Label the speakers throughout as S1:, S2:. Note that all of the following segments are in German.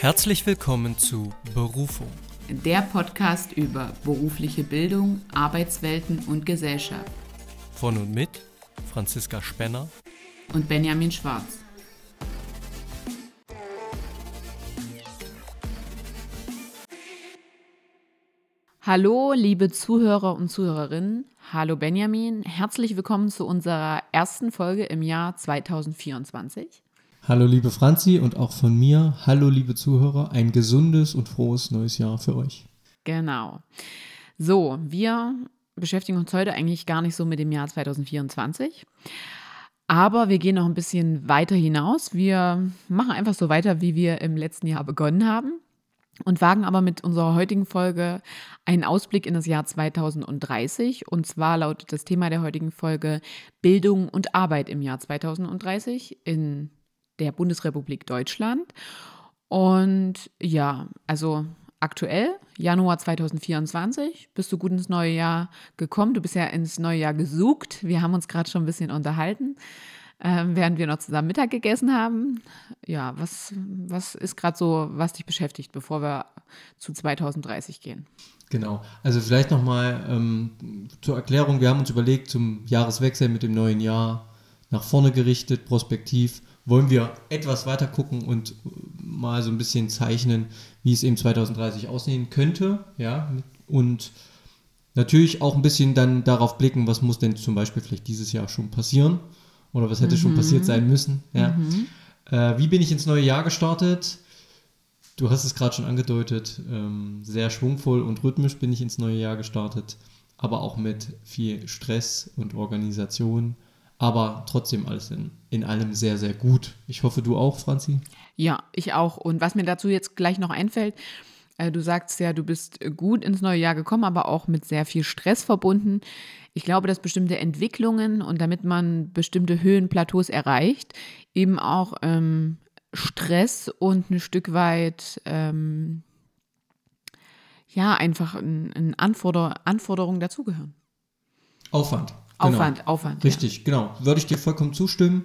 S1: Herzlich willkommen zu Berufung.
S2: Der Podcast über berufliche Bildung, Arbeitswelten und Gesellschaft.
S1: Von und mit Franziska Spenner
S2: und Benjamin Schwarz. Hallo, liebe Zuhörer und Zuhörerinnen. Hallo Benjamin, herzlich willkommen zu unserer ersten Folge im Jahr 2024.
S3: Hallo liebe Franzi und auch von mir, hallo liebe Zuhörer, ein gesundes und frohes neues Jahr für euch.
S2: Genau. So, wir beschäftigen uns heute eigentlich gar nicht so mit dem Jahr 2024. Aber wir gehen noch ein bisschen weiter hinaus. Wir machen einfach so weiter, wie wir im letzten Jahr begonnen haben und wagen aber mit unserer heutigen Folge einen Ausblick in das Jahr 2030. Und zwar lautet das Thema der heutigen Folge Bildung und Arbeit im Jahr 2030 in der Bundesrepublik Deutschland. Und ja, also aktuell, Januar 2024, bist du gut ins neue Jahr gekommen. Du bist ja ins neue Jahr gesucht. Wir haben uns gerade schon ein bisschen unterhalten, äh, während wir noch zusammen Mittag gegessen haben. Ja, was, was ist gerade so, was dich beschäftigt, bevor wir zu 2030 gehen?
S3: Genau, also vielleicht nochmal ähm, zur Erklärung, wir haben uns überlegt, zum Jahreswechsel mit dem neuen Jahr nach vorne gerichtet, prospektiv, wollen wir etwas weiter gucken und mal so ein bisschen zeichnen, wie es eben 2030 aussehen könnte. Ja, und natürlich auch ein bisschen dann darauf blicken, was muss denn zum Beispiel vielleicht dieses Jahr schon passieren oder was hätte mhm. schon passiert sein müssen. Ja. Mhm. Äh, wie bin ich ins neue Jahr gestartet? Du hast es gerade schon angedeutet, ähm, sehr schwungvoll und rhythmisch bin ich ins neue Jahr gestartet, aber auch mit viel Stress und Organisation aber trotzdem alles in, in allem sehr, sehr gut. Ich hoffe, du auch, Franzi?
S2: Ja, ich auch. Und was mir dazu jetzt gleich noch einfällt, äh, du sagst ja, du bist gut ins neue Jahr gekommen, aber auch mit sehr viel Stress verbunden. Ich glaube, dass bestimmte Entwicklungen und damit man bestimmte Höhenplateaus erreicht, eben auch ähm, Stress und ein Stück weit ähm, ja einfach ein, ein Anforder Anforderungen dazugehören.
S3: Aufwand.
S2: Genau. Aufwand, Aufwand.
S3: Richtig, ja. genau. Würde ich dir vollkommen zustimmen.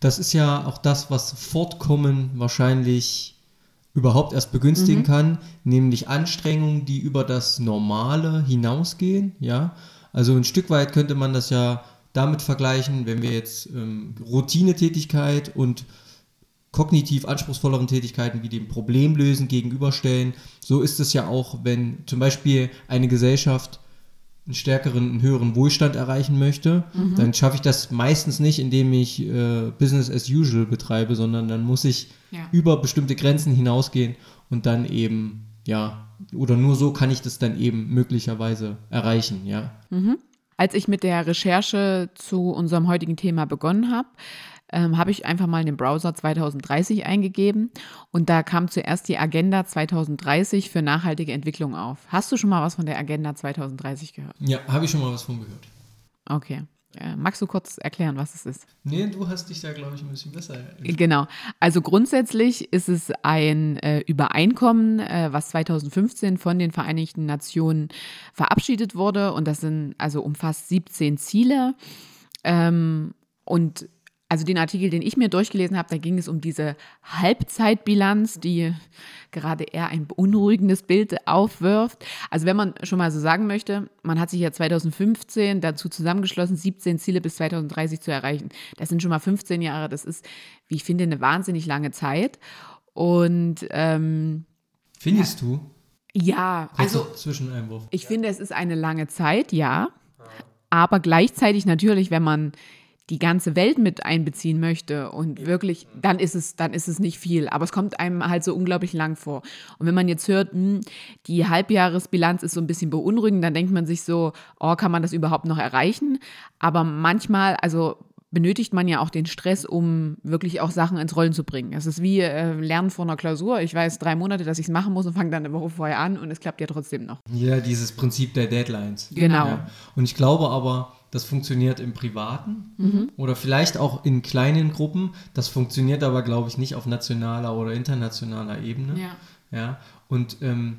S3: Das ist ja auch das, was Fortkommen wahrscheinlich überhaupt erst begünstigen mhm. kann, nämlich Anstrengungen, die über das Normale hinausgehen. Ja, also ein Stück weit könnte man das ja damit vergleichen, wenn wir jetzt ähm, Routinetätigkeit und kognitiv anspruchsvolleren Tätigkeiten wie dem Problemlösen gegenüberstellen. So ist es ja auch, wenn zum Beispiel eine Gesellschaft einen stärkeren, einen höheren Wohlstand erreichen möchte, mhm. dann schaffe ich das meistens nicht, indem ich äh, Business as usual betreibe, sondern dann muss ich ja. über bestimmte Grenzen hinausgehen und dann eben, ja, oder nur so kann ich das dann eben möglicherweise erreichen, ja.
S2: Mhm. Als ich mit der Recherche zu unserem heutigen Thema begonnen habe, ähm, habe ich einfach mal in den Browser 2030 eingegeben und da kam zuerst die Agenda 2030 für nachhaltige Entwicklung auf. Hast du schon mal was von der Agenda 2030 gehört?
S3: Ja, habe ich schon mal was von gehört.
S2: Okay. Äh, magst du kurz erklären, was es ist?
S3: Nee, du hast dich da, glaube ich, ein bisschen besser.
S2: Genau. Also grundsätzlich ist es ein äh, Übereinkommen, äh, was 2015 von den Vereinigten Nationen verabschiedet wurde. Und das sind also umfasst 17 Ziele. Ähm, und also den Artikel, den ich mir durchgelesen habe, da ging es um diese Halbzeitbilanz, die gerade eher ein beunruhigendes Bild aufwirft. Also wenn man schon mal so sagen möchte, man hat sich ja 2015 dazu zusammengeschlossen, 17 Ziele bis 2030 zu erreichen. Das sind schon mal 15 Jahre. Das ist, wie ich finde, eine wahnsinnig lange Zeit. Und ähm,
S3: findest du?
S2: Ja,
S3: also Zwischeneinwurf.
S2: Ich finde, es ist eine lange Zeit, ja. Aber gleichzeitig natürlich, wenn man die ganze Welt mit einbeziehen möchte und wirklich, dann ist es, dann ist es nicht viel. Aber es kommt einem halt so unglaublich lang vor. Und wenn man jetzt hört, mh, hm, die Halbjahresbilanz ist so ein bisschen beunruhigend, dann denkt man sich so, oh, kann man das überhaupt noch erreichen? Aber manchmal, also benötigt man ja auch den Stress, um wirklich auch Sachen ins Rollen zu bringen. Es ist wie äh, Lernen vor einer Klausur. Ich weiß drei Monate, dass ich es machen muss und fange dann eine Woche vorher an und es klappt ja trotzdem noch.
S3: Ja, dieses Prinzip der Deadlines.
S2: Genau. Ja.
S3: Und ich glaube aber, das funktioniert im Privaten mhm. oder vielleicht auch in kleinen Gruppen. Das funktioniert aber, glaube ich, nicht auf nationaler oder internationaler Ebene.
S2: Ja.
S3: ja? Und ähm,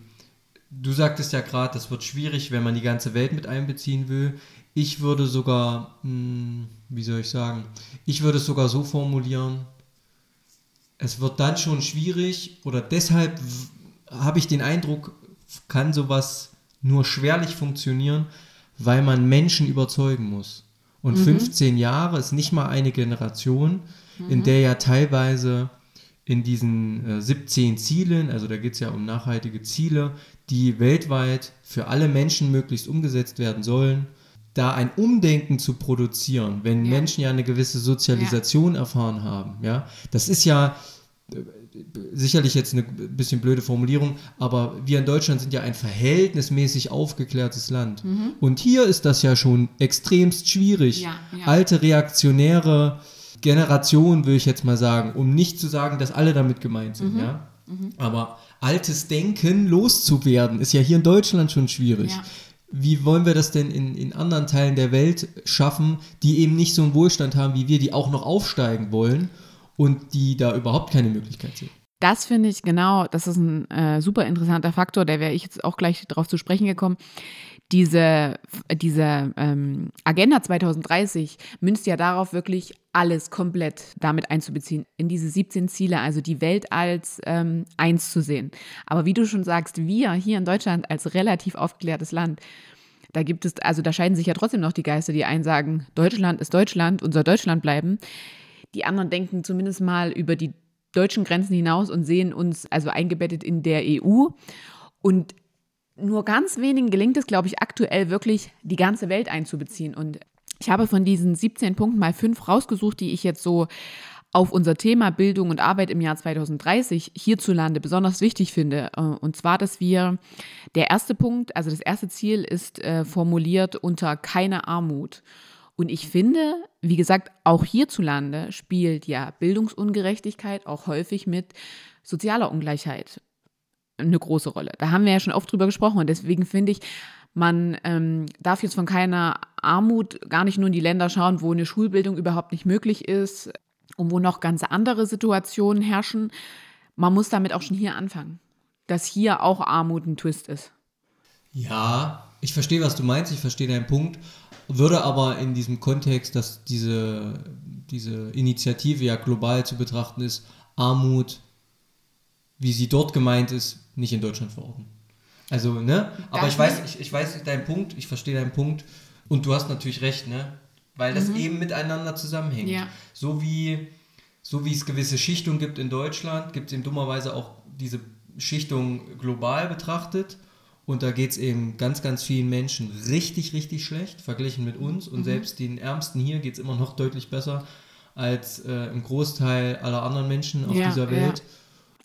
S3: du sagtest ja gerade, das wird schwierig, wenn man die ganze Welt mit einbeziehen will. Ich würde sogar, mh, hm, wie soll ich sagen, ich würde es sogar so formulieren, es wird dann schon schwierig oder deshalb habe ich den Eindruck, kann sowas nur schwerlich funktionieren, weil man Menschen überzeugen muss. Und mhm. 15 Jahre ist nicht mal eine Generation, mhm. in der ja teilweise in diesen äh, 17 Zielen, also da geht es ja um nachhaltige Ziele, die weltweit für alle Menschen möglichst umgesetzt werden sollen, da ein Umdenken zu produzieren, wenn ja. Menschen ja eine gewisse Sozialisation ja. erfahren haben, ja, das ist ja äh, sicherlich jetzt eine bisschen blöde Formulierung, aber wir in Deutschland sind ja ein verhältnismäßig aufgeklärtes Land. Mhm. Und hier ist das ja schon extremst schwierig. Ja, ja. Alte reaktionäre Generationen, will ich jetzt mal sagen, um nicht zu sagen, dass alle damit gemeint sind. Mhm. Ja? Mhm. Aber altes Denken loszuwerden, ist ja hier in Deutschland schon schwierig. Ja. Wie wollen wir das denn in, in anderen Teilen der Welt schaffen, die eben nicht so einen Wohlstand haben wie wir, die auch noch aufsteigen wollen? Und die da überhaupt keine Möglichkeit sehen.
S2: Das finde ich genau, das ist ein äh, super interessanter Faktor, da wäre ich jetzt auch gleich darauf zu sprechen gekommen. Diese, diese ähm, Agenda 2030 münzt ja darauf, wirklich alles komplett damit einzubeziehen, in diese 17 Ziele, also die Welt als ähm, eins zu sehen. Aber wie du schon sagst, wir hier in Deutschland als relativ aufgeklärtes Land, da gibt es, also da scheiden sich ja trotzdem noch die Geister, die einen sagen, Deutschland ist Deutschland und soll Deutschland bleiben. Die anderen denken zumindest mal über die deutschen Grenzen hinaus und sehen uns also eingebettet in der EU. Und nur ganz wenigen gelingt es, glaube ich, aktuell wirklich die ganze Welt einzubeziehen. Und ich habe von diesen 17 Punkten mal fünf rausgesucht, die ich jetzt so auf unser Thema Bildung und Arbeit im Jahr 2030 hierzulande besonders wichtig finde. Äh, und zwar, dass wir, der erste Punkt, also das erste Ziel ist äh, formuliert unter keine Armut. Und ich finde, wie gesagt, auch hierzulande spielt ja Bildungsungerechtigkeit auch häufig mit sozialer Ungleichheit eine große Rolle. Da haben wir ja schon oft drüber gesprochen und deswegen finde ich, man ähm, darf jetzt von keiner Armut gar nicht nur in die Länder schauen, wo eine Schulbildung überhaupt nicht möglich ist und wo noch ganz andere Situationen herrschen. Man muss damit auch schon hier anfangen, dass hier auch Armut ein Twist ist.
S3: Ja, ich verstehe, was du meinst, ich verstehe deinen Punkt. Würde aber in diesem Kontext, dass diese, diese Initiative ja global zu betrachten ist, Armut, wie sie dort gemeint ist, nicht in Deutschland verorten. Also, ne? Aber ich weiß, ich, ich weiß deinen Punkt, ich verstehe deinen Punkt und du hast natürlich recht, ne? Weil das mhm. eben miteinander zusammenhängt. Ja. So wie so wie es gewisse Schichtungen gibt in Deutschland, gibt es eben dummerweise auch diese Schichtung global betrachtet. Und da geht es eben ganz, ganz vielen Menschen richtig, richtig schlecht, verglichen mit uns. Und mhm. selbst den Ärmsten hier geht es immer noch deutlich besser als äh, im Großteil aller anderen Menschen auf ja, dieser Welt. Ja.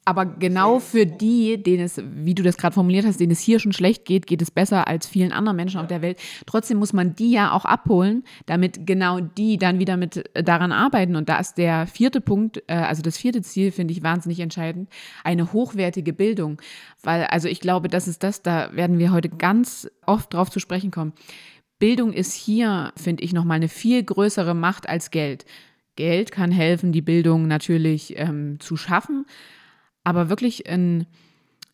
S2: Aber genau für die, denen es, wie du das gerade formuliert hast, denen es hier schon schlecht geht, geht es besser als vielen anderen Menschen auf der Welt. Trotzdem muss man die ja auch abholen, damit genau die dann wieder mit äh, daran arbeiten. Und da ist der vierte Punkt, äh, also das vierte Ziel, finde ich wahnsinnig entscheidend, eine hochwertige Bildung. Weil, also ich glaube, das ist das, da werden wir heute ganz oft drauf zu sprechen kommen. Bildung ist hier, finde ich, nochmal eine viel größere Macht als Geld. Geld kann helfen, die Bildung natürlich ähm, zu schaffen aber wirklich ein,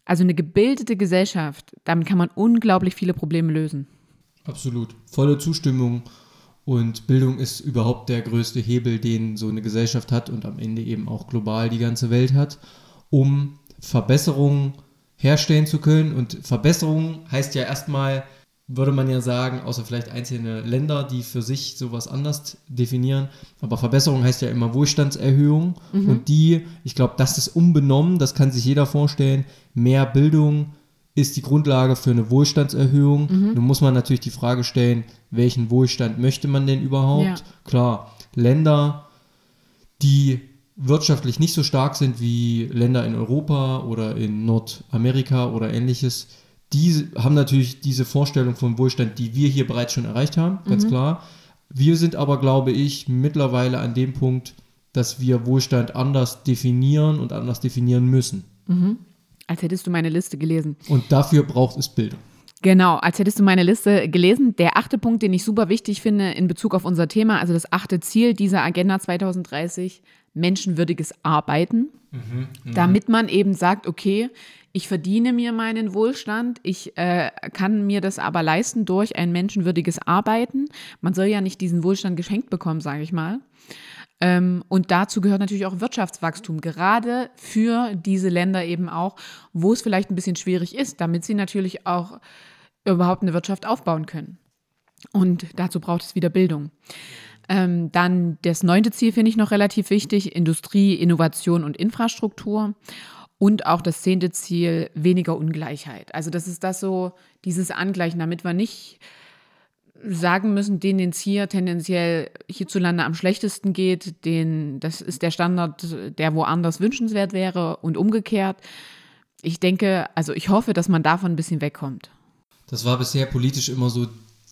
S2: also eine gebildete Gesellschaft, damit kann man unglaublich viele Probleme lösen.
S3: Absolut. Volle Zustimmung. Und Bildung ist überhaupt der größte Hebel, den so eine Gesellschaft hat und am Ende eben auch global die ganze Welt hat, um Verbesserungen herstellen zu können. Und Verbesserung heißt ja erstmal, würde man ja sagen, außer vielleicht einzelne Länder, die für sich sowas anders definieren. Aber Verbesserung heißt ja immer Wohlstandserhöhung. Mhm. Und die, ich glaube, das ist unbenommen, das kann sich jeder vorstellen. Mehr Bildung ist die Grundlage für eine Wohlstandserhöhung. Mhm. Nun muss man natürlich die Frage stellen, welchen Wohlstand möchte man denn überhaupt? Ja. Klar, Länder, die wirtschaftlich nicht so stark sind wie Länder in Europa oder in Nordamerika oder ähnliches, die haben natürlich diese Vorstellung von Wohlstand, die wir hier bereits schon erreicht haben, ganz mhm. klar. Wir sind aber, glaube ich, mittlerweile an dem Punkt, dass wir Wohlstand anders definieren und anders definieren müssen.
S2: Mhm. Als hättest du meine Liste gelesen.
S3: Und dafür braucht es Bildung.
S2: Genau, als hättest du meine Liste gelesen. Der achte Punkt, den ich super wichtig finde in Bezug auf unser Thema, also das achte Ziel dieser Agenda 2030, menschenwürdiges Arbeiten. Mhm, mh. Damit man eben sagt, okay, ich verdiene mir meinen Wohlstand, ich äh, kann mir das aber leisten durch ein menschenwürdiges Arbeiten. Man soll ja nicht diesen Wohlstand geschenkt bekommen, sage ich mal. Ähm, und dazu gehört natürlich auch Wirtschaftswachstum, gerade für diese Länder eben auch, wo es vielleicht ein bisschen schwierig ist, damit sie natürlich auch überhaupt eine Wirtschaft aufbauen können. Und dazu braucht es wieder Bildung. Ähm, dann das neunte Ziel finde ich noch relativ wichtig, Industrie, Innovation und Infrastruktur. Und auch das zehnte Ziel, weniger Ungleichheit. Also das ist das so, dieses Angleichen, damit wir nicht sagen müssen, denen es hier tendenziell hierzulande am schlechtesten geht, den, das ist der Standard, der woanders wünschenswert wäre und umgekehrt. Ich denke, also ich hoffe, dass man davon ein bisschen wegkommt.
S3: Das war bisher politisch immer so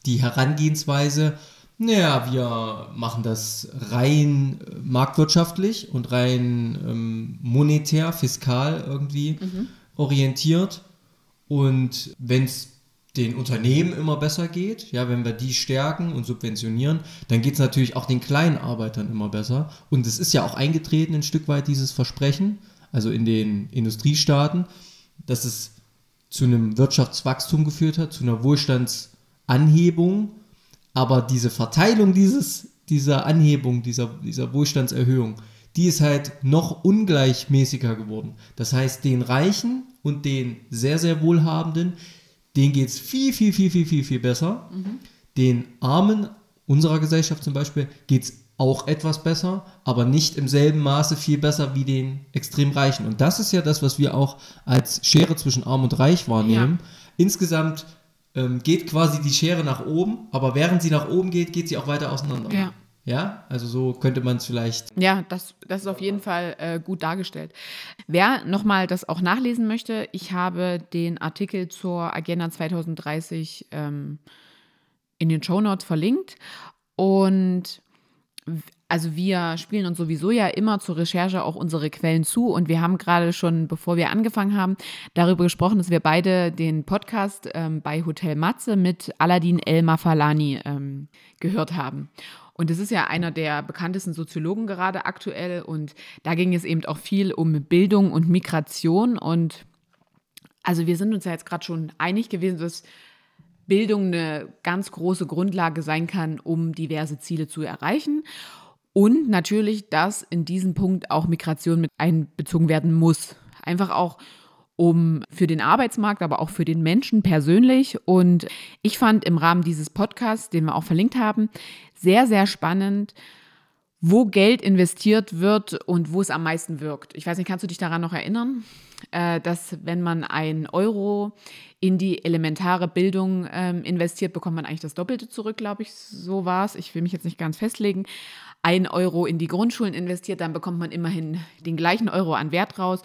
S3: die Herangehensweise, naja, wir machen das rein äh, marktwirtschaftlich und rein ähm, monetär, fiskal irgendwie mhm. orientiert. Und wenn es den Unternehmen immer besser geht, ja, wenn wir die stärken und subventionieren, dann geht es natürlich auch den kleinen Arbeitern immer besser. Und es ist ja auch eingetreten ein Stück weit dieses Versprechen, also in den Industriestaaten, dass es zu einem Wirtschaftswachstum geführt hat, zu einer Wohlstandsanhebung aber diese Verteilung dieses, dieser Anhebung, dieser, dieser Wohlstandserhöhung, die ist halt noch ungleichmäßiger geworden. Das heißt, den Reichen und den sehr, sehr Wohlhabenden, denen geht es viel, viel, viel, viel, viel, viel besser. Mhm. Den Armen unserer Gesellschaft zum Beispiel geht es auch etwas besser, aber nicht im selben Maße viel besser wie den extrem Reichen. Und das ist ja das, was wir auch als Schere zwischen Arm und Reich wahrnehmen. Ja. Insgesamt ähm, geht quasi die Schere nach oben, aber während sie nach oben geht, geht sie auch weiter auseinander.
S2: Ja.
S3: Ja, also so könnte man es vielleicht.
S2: Ja, das, das ist auf jeden Fall äh, gut dargestellt. Wer nochmal das auch nachlesen möchte, ich habe den Artikel zur Agenda 2030 ähm, in den Show Notes verlinkt. Und also wir spielen uns sowieso ja immer zur Recherche auch unsere Quellen zu und wir haben gerade schon, bevor wir angefangen haben, darüber gesprochen, dass wir beide den Podcast ähm, bei Hotel Matze mit Aladin El Mafalani ähm, gehört haben. Und das ist ja einer der bekanntesten Soziologen gerade aktuell und da ging es eben auch viel um Bildung und Migration und also wir sind uns ja jetzt gerade schon einig gewesen, dass Bildung eine ganz große Grundlage sein kann, um diverse Ziele zu erreichen. Und natürlich, dass in diesem Punkt auch Migration mit einbezogen werden muss. Einfach auch um für den Arbeitsmarkt, aber auch für den Menschen persönlich. Und ich fand im Rahmen dieses Podcasts, den wir auch verlinkt haben, sehr, sehr spannend, wo Geld investiert wird und wo es am meisten wirkt. Ich weiß nicht, kannst du dich daran noch erinnern, äh, dass wenn man ein Euro in die elementare Bildung ähm, investiert, bekommt man eigentlich das Doppelte zurück, glaube ich, so war es. Ich will mich jetzt nicht ganz festlegen ein Euro in die Grundschulen investiert, dann bekommt man immerhin den gleichen Euro an Wert raus.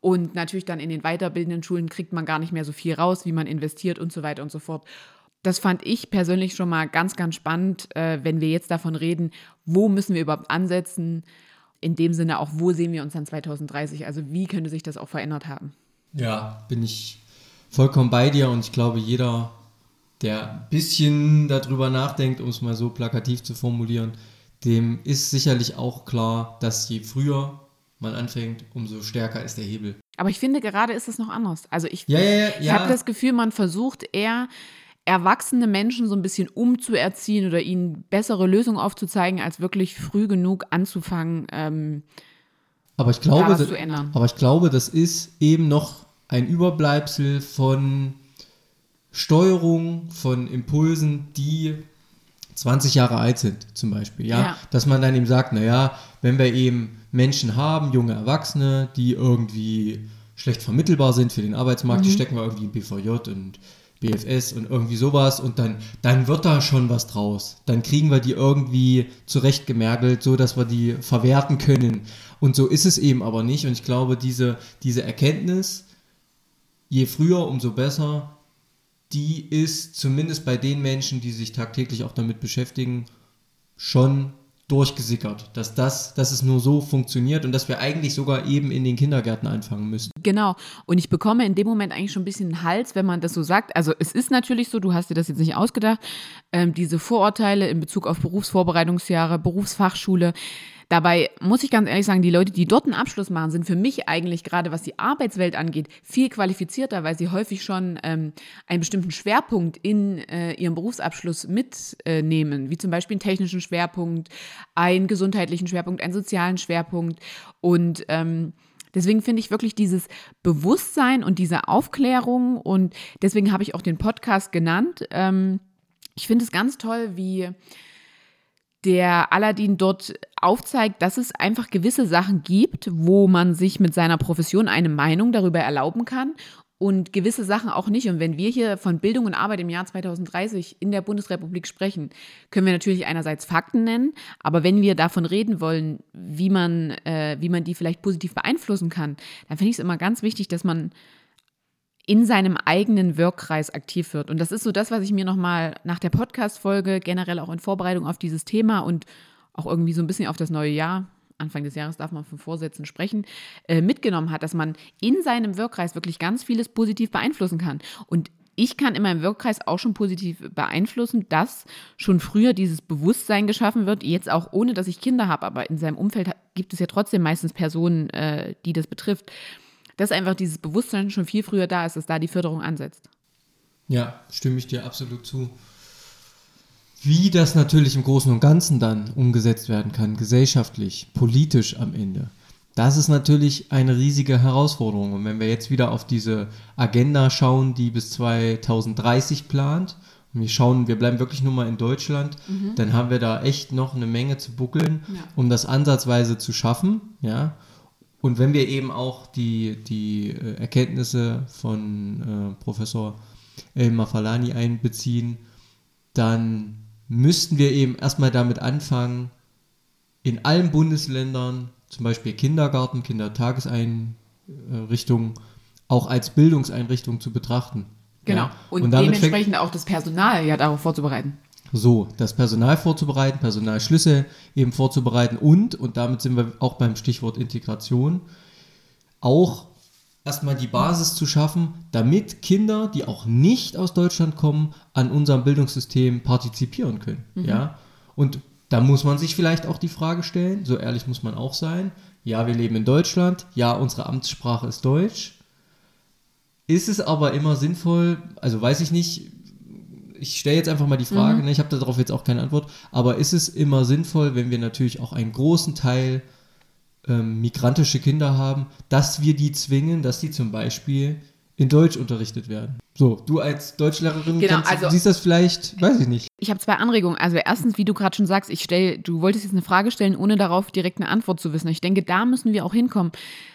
S2: Und natürlich dann in den weiterbildenden Schulen kriegt man gar nicht mehr so viel raus, wie man investiert und so weiter und so fort. Das fand ich persönlich schon mal ganz, ganz spannend, äh, wenn wir jetzt davon reden, wo müssen wir überhaupt ansetzen. In dem Sinne auch, wo sehen wir uns dann 2030? Also wie könnte sich das auch verändert haben?
S3: Ja, bin ich vollkommen bei dir und ich glaube, jeder, der ein bisschen darüber nachdenkt, um es mal so plakativ zu formulieren, dem ist sicherlich auch klar, dass je früher man anfängt, umso stärker ist der Hebel.
S2: Aber ich finde, gerade ist es noch anders. Also ich,
S3: ja, ja, ja,
S2: ich habe das Gefühl, man versucht eher erwachsene Menschen so ein bisschen umzuerziehen oder ihnen bessere Lösungen aufzuzeigen, als wirklich früh genug anzufangen, ähm,
S3: aber ich glaube, da was zu ändern. Aber ich glaube, das ist eben noch ein Überbleibsel von Steuerung, von Impulsen, die 20 Jahre alt sind, zum Beispiel, ja? ja. Dass man dann eben sagt, naja, wenn wir eben Menschen haben, junge Erwachsene, die irgendwie schlecht vermittelbar sind für den Arbeitsmarkt, mhm. die stecken wir irgendwie in BVJ und BFS und irgendwie sowas und dann, dann wird da schon was draus. Dann kriegen wir die irgendwie zurechtgemergelt, so dass wir die verwerten können. Und so ist es eben aber nicht. Und ich glaube, diese, diese Erkenntnis, je früher, umso besser, die ist zumindest bei den Menschen, die sich tagtäglich auch damit beschäftigen, schon durchgesickert, dass das, dass es nur so funktioniert und dass wir eigentlich sogar eben in den Kindergärten anfangen müssen.
S2: Genau. Und ich bekomme in dem Moment eigentlich schon ein bisschen einen Hals, wenn man das so sagt. Also es ist natürlich so, du hast dir das jetzt nicht ausgedacht, ähm, diese Vorurteile in Bezug auf Berufsvorbereitungsjahre, Berufsfachschule, Dabei muss ich ganz ehrlich sagen, die Leute, die dort einen Abschluss machen, sind für mich eigentlich gerade, was die Arbeitswelt angeht, viel qualifizierter, weil sie häufig schon ähm, einen bestimmten Schwerpunkt in äh, ihrem Berufsabschluss mitnehmen, äh, wie zum Beispiel einen technischen Schwerpunkt, einen gesundheitlichen Schwerpunkt, einen sozialen Schwerpunkt. Und ähm, deswegen finde ich wirklich dieses Bewusstsein und diese Aufklärung und deswegen habe ich auch den Podcast genannt. Ähm, ich finde es ganz toll, wie der Aladdin dort aufzeigt, dass es einfach gewisse Sachen gibt, wo man sich mit seiner Profession eine Meinung darüber erlauben kann und gewisse Sachen auch nicht. Und wenn wir hier von Bildung und Arbeit im Jahr 2030 in der Bundesrepublik sprechen, können wir natürlich einerseits Fakten nennen, aber wenn wir davon reden wollen, wie man, äh, wie man die vielleicht positiv beeinflussen kann, dann finde ich es immer ganz wichtig, dass man in seinem eigenen Wirkkreis aktiv wird. Und das ist so das, was ich mir nochmal nach der Podcast-Folge, generell auch in Vorbereitung auf dieses Thema und auch irgendwie so ein bisschen auf das neue Jahr, Anfang des Jahres darf man von Vorsätzen sprechen, äh, mitgenommen hat, dass man in seinem Wirkkreis wirklich ganz vieles positiv beeinflussen kann. Und ich kann in meinem Wirkkreis auch schon positiv beeinflussen, dass schon früher dieses Bewusstsein geschaffen wird, jetzt auch ohne, dass ich Kinder habe, aber in seinem Umfeld gibt es ja trotzdem meistens Personen, äh, die das betrifft dass einfach dieses Bewusstsein schon viel früher da ist, dass da die Förderung ansetzt.
S3: Ja, stimme ich dir absolut zu. Wie das natürlich im Großen und Ganzen dann umgesetzt werden kann, gesellschaftlich, politisch am Ende, das ist natürlich eine riesige Herausforderung. Und wenn wir jetzt wieder auf diese Agenda schauen, die bis 2030 plant, und wir schauen, wir bleiben wirklich nur mal in Deutschland, mhm. dann haben wir da echt noch eine Menge zu buckeln, ja. um das ansatzweise zu schaffen. Ja. Und wenn wir eben auch die, die äh, Erkenntnisse von äh, Professor Elmar Falani einbeziehen, dann müssten wir eben erstmal damit anfangen, in allen Bundesländern zum Beispiel Kindergarten, Kindertageseinrichtungen auch als Bildungseinrichtung zu betrachten.
S2: Genau. Ja? Und, Und dementsprechend auch das Personal ja darauf vorzubereiten
S3: so das Personal vorzubereiten, Personalschlüsse eben vorzubereiten und, und damit sind wir auch beim Stichwort Integration, auch erstmal die Basis zu schaffen, damit Kinder, die auch nicht aus Deutschland kommen, an unserem Bildungssystem partizipieren können. Mhm. Ja? Und da muss man sich vielleicht auch die Frage stellen, so ehrlich muss man auch sein, ja, wir leben in Deutschland, ja, unsere Amtssprache ist Deutsch. Ist es aber immer sinnvoll, also weiß ich nicht, ich stelle jetzt einfach mal die Frage, mhm. ne, ich habe darauf jetzt auch keine Antwort, aber ist es immer sinnvoll, wenn wir natürlich auch einen großen Teil ähm, migrantische Kinder haben, dass wir die zwingen, dass sie zum Beispiel in Deutsch unterrichtet werden? So, du als Deutschlehrerin
S2: genau, kannst, also,
S3: siehst das vielleicht, weiß ich nicht.
S2: Ich habe zwei Anregungen. Also erstens, wie du gerade schon sagst, ich stell, du wolltest jetzt eine Frage stellen, ohne darauf direkt eine Antwort zu wissen. Ich denke, da müssen wir auch hinkommen.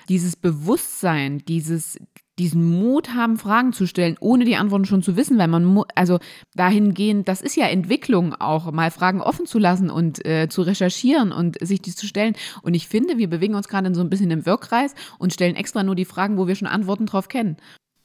S2: Dieses Bewusstsein, dieses, diesen Mut haben, Fragen zu stellen, ohne die Antworten schon zu wissen, weil man, also dahingehend, das ist ja Entwicklung auch, mal Fragen offen zu lassen und äh, zu recherchieren und sich die zu stellen. Und ich finde, wir bewegen uns gerade so ein bisschen im Wirkkreis und stellen extra nur die Fragen, wo wir schon Antworten drauf kennen.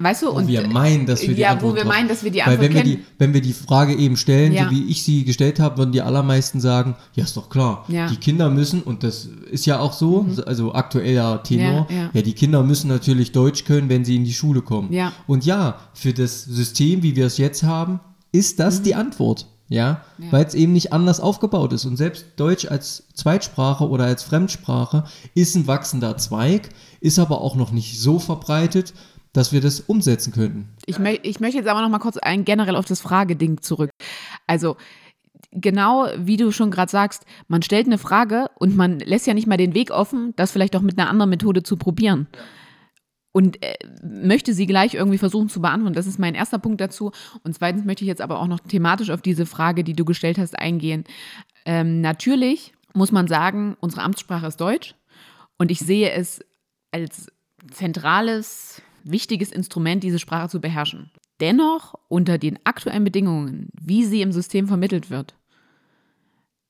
S2: Weißt du,
S3: wo und wir meinen, dass wir die
S2: ja,
S3: Antwort
S2: wo wir meinen, dass wir die Antwort
S3: Weil wenn
S2: kennen.
S3: wir die, wenn wir die Frage eben stellen, ja. so wie ich sie gestellt habe, würden die allermeisten sagen, ja, ist doch klar, ja. die Kinder müssen, und das ist ja auch so, mhm. also aktueller Tenor, ja, ja, die Kinder müssen natürlich Deutsch können, wenn sie in die Schule kommen.
S2: Ja.
S3: Und ja, für das System, wie wir es jetzt haben, ist das mhm. die Antwort. Ja, weil es eben nicht anders aufgebaut ist. Und selbst Deutsch als Zweitsprache oder als Fremdsprache ist ein wachsender Zweig, ist aber auch noch nicht so verbreitet, dass wir das umsetzen könnten.
S2: Ich, mö ich möchte jetzt aber noch mal kurz ein, generell auf das Frageding zurück. Also genau wie du schon gerade sagst, man stellt eine Frage und man lässt ja nicht mal den Weg offen, das vielleicht auch mit einer anderen Methode zu probieren. Und äh, möchte sie gleich irgendwie versuchen zu beantworten. Das ist mein erster Punkt dazu. Und zweitens möchte ich jetzt aber auch noch thematisch auf diese Frage, die du gestellt hast, eingehen. Ähm, natürlich muss man sagen, unsere Amtssprache ist Deutsch. Und ich sehe es als zentrales wichtiges Instrument, diese Sprache zu beherrschen. Dennoch, unter den aktuellen Bedingungen, wie sie im System vermittelt wird,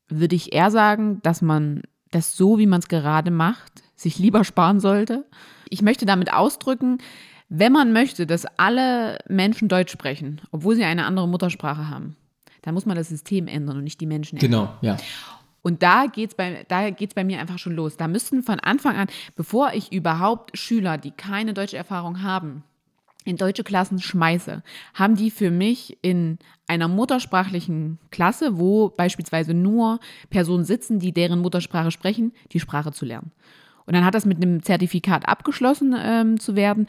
S2: würde ich eher sagen, dass man das so, wie man es gerade macht, sich lieber sparen sollte. Ich möchte damit ausdrücken, wenn man möchte, dass alle Menschen Deutsch sprechen, obwohl sie eine andere Muttersprache haben, dann muss man das System ändern und nicht die Menschen
S3: ändern. Genau, ja.
S2: Und da geht es bei, bei mir einfach schon los. Da müssten von Anfang an, bevor ich überhaupt Schüler, die keine deutsche Erfahrung haben, in deutsche Klassen schmeiße, haben die für mich in einer muttersprachlichen Klasse, wo beispielsweise nur Personen sitzen, die deren Muttersprache sprechen, die Sprache zu lernen. Und dann hat das mit einem Zertifikat abgeschlossen ähm, zu werden.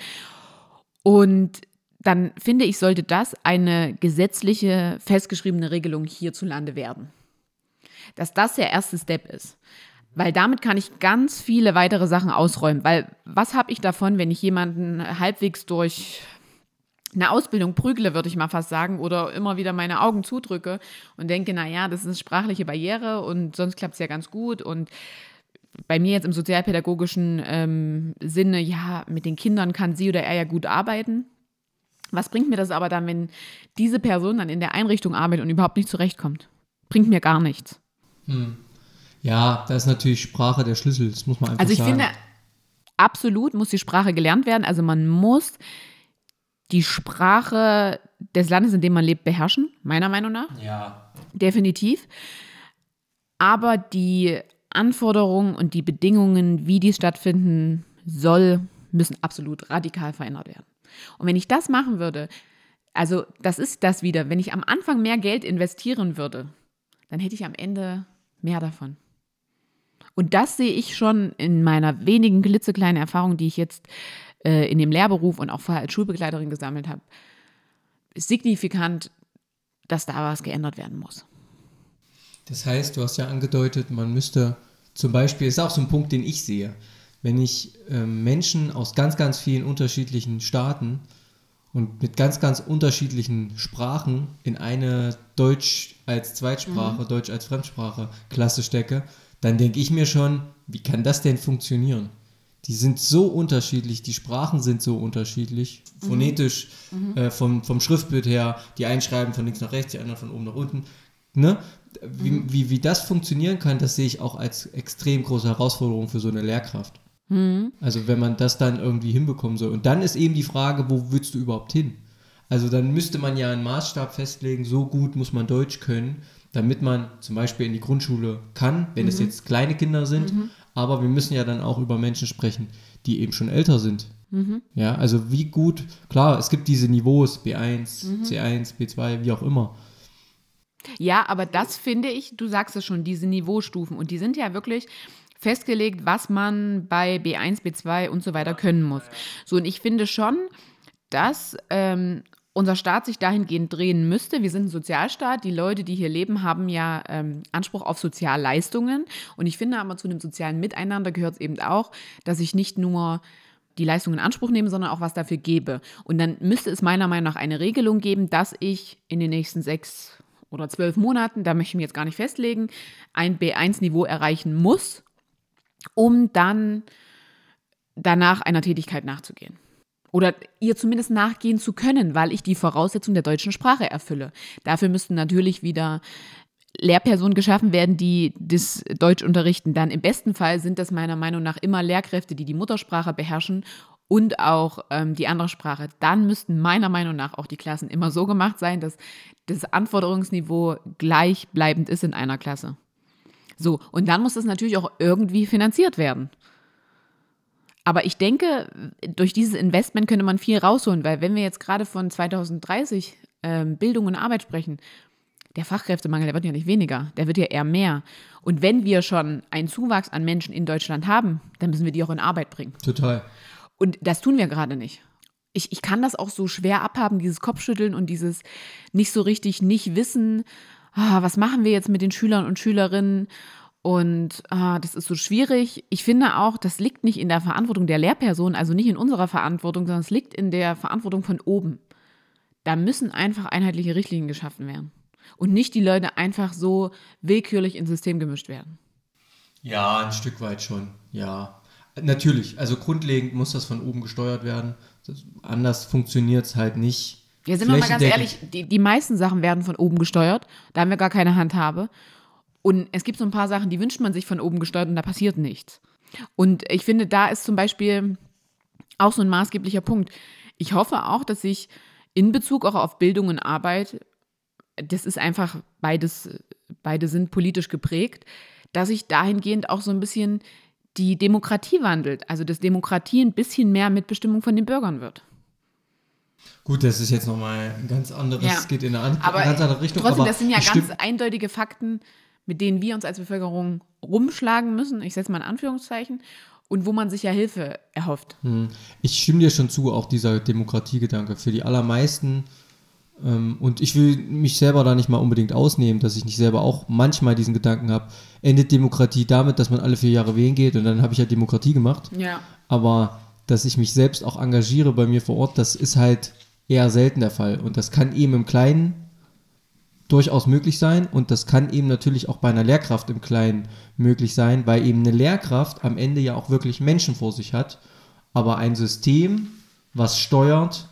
S2: Und dann finde ich, sollte das eine gesetzliche, festgeschriebene Regelung hierzulande werden. Dass das der erste Step ist. Weil damit kann ich ganz viele weitere Sachen ausräumen. Weil was habe ich davon, wenn ich jemanden halbwegs durch eine Ausbildung prügle, würde ich mal fast sagen, oder immer wieder meine Augen zudrücke und denke, naja, das ist eine sprachliche Barriere und sonst klappt es ja ganz gut. Und bei mir jetzt im sozialpädagogischen ähm, Sinne, ja, mit den Kindern kann sie oder er ja gut arbeiten. Was bringt mir das aber dann, wenn diese Person dann in der Einrichtung arbeitet und überhaupt nicht zurechtkommt? Bringt mir gar nichts.
S3: Hm. Ja, da ist natürlich Sprache der Schlüssel, das muss man einfach sagen.
S2: Also ich
S3: sagen.
S2: finde, absolut muss die Sprache gelernt werden. Also man muss die Sprache des Landes, in dem man lebt, beherrschen, meiner Meinung nach.
S3: Ja.
S2: Definitiv. Aber die Anforderungen und die Bedingungen, wie dies stattfinden soll, müssen absolut radikal verändert werden. Und wenn ich das machen würde, also das ist das wieder, wenn ich am Anfang mehr Geld investieren würde, dann hätte ich am Ende mehr davon. Und das sehe ich schon in meiner wenigen klitzekleinen Erfahrung, die ich jetzt äh, in dem Lehrberuf und auch vorher als Schulbegleiterin gesammelt habe, signifikant, dass da was geändert werden muss.
S3: Das heißt, du hast ja angedeutet, man müsste zum Beispiel, ist auch so ein Punkt, den ich sehe, wenn ich äh, Menschen aus ganz, ganz vielen unterschiedlichen Staaten und mit ganz, ganz unterschiedlichen Sprachen in eine Deutsch als Zweitsprache, mhm. Deutsch als Fremdsprache Klasse stecke, dann denke ich mir schon, wie kann das denn funktionieren? Die sind so unterschiedlich, die Sprachen sind so unterschiedlich, mhm. phonetisch, mhm. Äh, vom, vom Schriftbild her, die einen schreiben von links nach rechts, die anderen von oben nach unten. Ne? Wie, mhm. wie, wie das funktionieren kann, das sehe ich auch als extrem große Herausforderung für so eine Lehrkraft. Mhm. Also wenn man das dann irgendwie hinbekommen soll. Und dann ist eben die Frage, wo willst du überhaupt hin? Also dann müsste man ja einen Maßstab festlegen, so gut muss man Deutsch können, damit man zum Beispiel in die Grundschule kann, wenn mhm. es jetzt kleine Kinder sind. Mhm. Aber wir müssen ja dann auch über Menschen sprechen, die eben schon älter sind. Mhm. Ja, also wie gut, klar, es gibt diese Niveaus, B1, mhm. C1, B2, wie auch immer.
S2: Ja, aber das finde ich, du sagst es schon, diese Niveaustufen. Und die sind ja wirklich festgelegt, was man bei B1, B2 und so weiter können muss. So, und ich finde schon, dass ähm, unser Staat sich dahingehend drehen müsste. Wir sind ein Sozialstaat. Die Leute, die hier leben, haben ja ähm, Anspruch auf Sozialleistungen. Und ich finde aber zu dem sozialen Miteinander gehört es eben auch, dass ich nicht nur die Leistung in Anspruch nehme, sondern auch was dafür gebe. Und dann müsste es meiner Meinung nach eine Regelung geben, dass ich in den nächsten sechs oder zwölf Monaten, da möchte ich mich jetzt gar nicht festlegen, ein B1-Niveau erreichen muss, um dann danach einer Tätigkeit nachzugehen oder ihr zumindest nachgehen zu können, weil ich die Voraussetzung der deutschen Sprache erfülle. Dafür müssten natürlich wieder Lehrpersonen geschaffen werden, die das Deutsch unterrichten. Dann im besten Fall sind das meiner Meinung nach immer Lehrkräfte, die die Muttersprache beherrschen und auch ähm, die andere Sprache. Dann müssten meiner Meinung nach auch die Klassen immer so gemacht sein, dass das Anforderungsniveau gleichbleibend ist in einer Klasse. So, und dann muss das natürlich auch irgendwie finanziert werden. Aber ich denke, durch dieses Investment könnte man viel rausholen, weil wenn wir jetzt gerade von 2030 ähm, Bildung und Arbeit sprechen, der Fachkräftemangel, der wird ja nicht weniger, der wird ja eher mehr. Und wenn wir schon einen Zuwachs an Menschen in Deutschland haben, dann müssen wir die auch in Arbeit bringen.
S3: Total.
S2: Und das tun wir gerade nicht. Ich, ich kann das auch so schwer abhaben, dieses Kopfschütteln und dieses nicht so richtig nicht wissen, ah, was machen wir jetzt mit den Schülern und Schülerinnen und ah, das ist so schwierig. Ich finde auch, das liegt nicht in der Verantwortung der Lehrperson, also nicht in unserer Verantwortung, sondern es liegt in der Verantwortung von oben. Da müssen einfach einheitliche Richtlinien geschaffen werden. Und nicht die Leute einfach so willkürlich ins System gemischt werden.
S3: Ja, ein Stück weit schon, ja. Natürlich, also grundlegend muss das von oben gesteuert werden. Das, anders funktioniert es halt nicht.
S2: Ja, sind wir mal ganz ehrlich, die, die meisten Sachen werden von oben gesteuert. Da haben wir gar keine Handhabe. Und es gibt so ein paar Sachen, die wünscht man sich von oben gesteuert und da passiert nichts. Und ich finde, da ist zum Beispiel auch so ein maßgeblicher Punkt. Ich hoffe auch, dass sich in Bezug auch auf Bildung und Arbeit, das ist einfach beides, beide sind politisch geprägt, dass sich dahingehend auch so ein bisschen die Demokratie wandelt. Also dass Demokratie ein bisschen mehr Mitbestimmung von den Bürgern wird.
S3: Gut, das ist jetzt nochmal ein ganz anderes,
S2: Ja.
S3: geht in eine
S2: Aber
S3: ganz andere Richtung.
S2: trotzdem,
S3: aber
S2: das sind ja ganz eindeutige Fakten, mit denen wir uns als Bevölkerung rumschlagen müssen. Ich setze mal in Anführungszeichen. Und wo man sich ja Hilfe erhofft.
S3: Hm. Ich stimme dir schon zu, auch dieser Demokratiegedanke. Für die allermeisten, ähm, und ich will mich selber da nicht mal unbedingt ausnehmen, dass ich nicht selber auch manchmal diesen Gedanken habe, endet Demokratie damit, dass man alle vier Jahre wählen geht und dann habe ich ja Demokratie gemacht.
S2: Ja.
S3: Aber dass ich mich selbst auch engagiere bei mir vor Ort, das ist halt eher selten der Fall. Und das kann eben im Kleinen durchaus möglich sein und das kann eben natürlich auch bei einer Lehrkraft im Kleinen möglich sein, weil eben eine Lehrkraft am Ende ja auch wirklich Menschen vor sich hat, aber ein System, was steuert,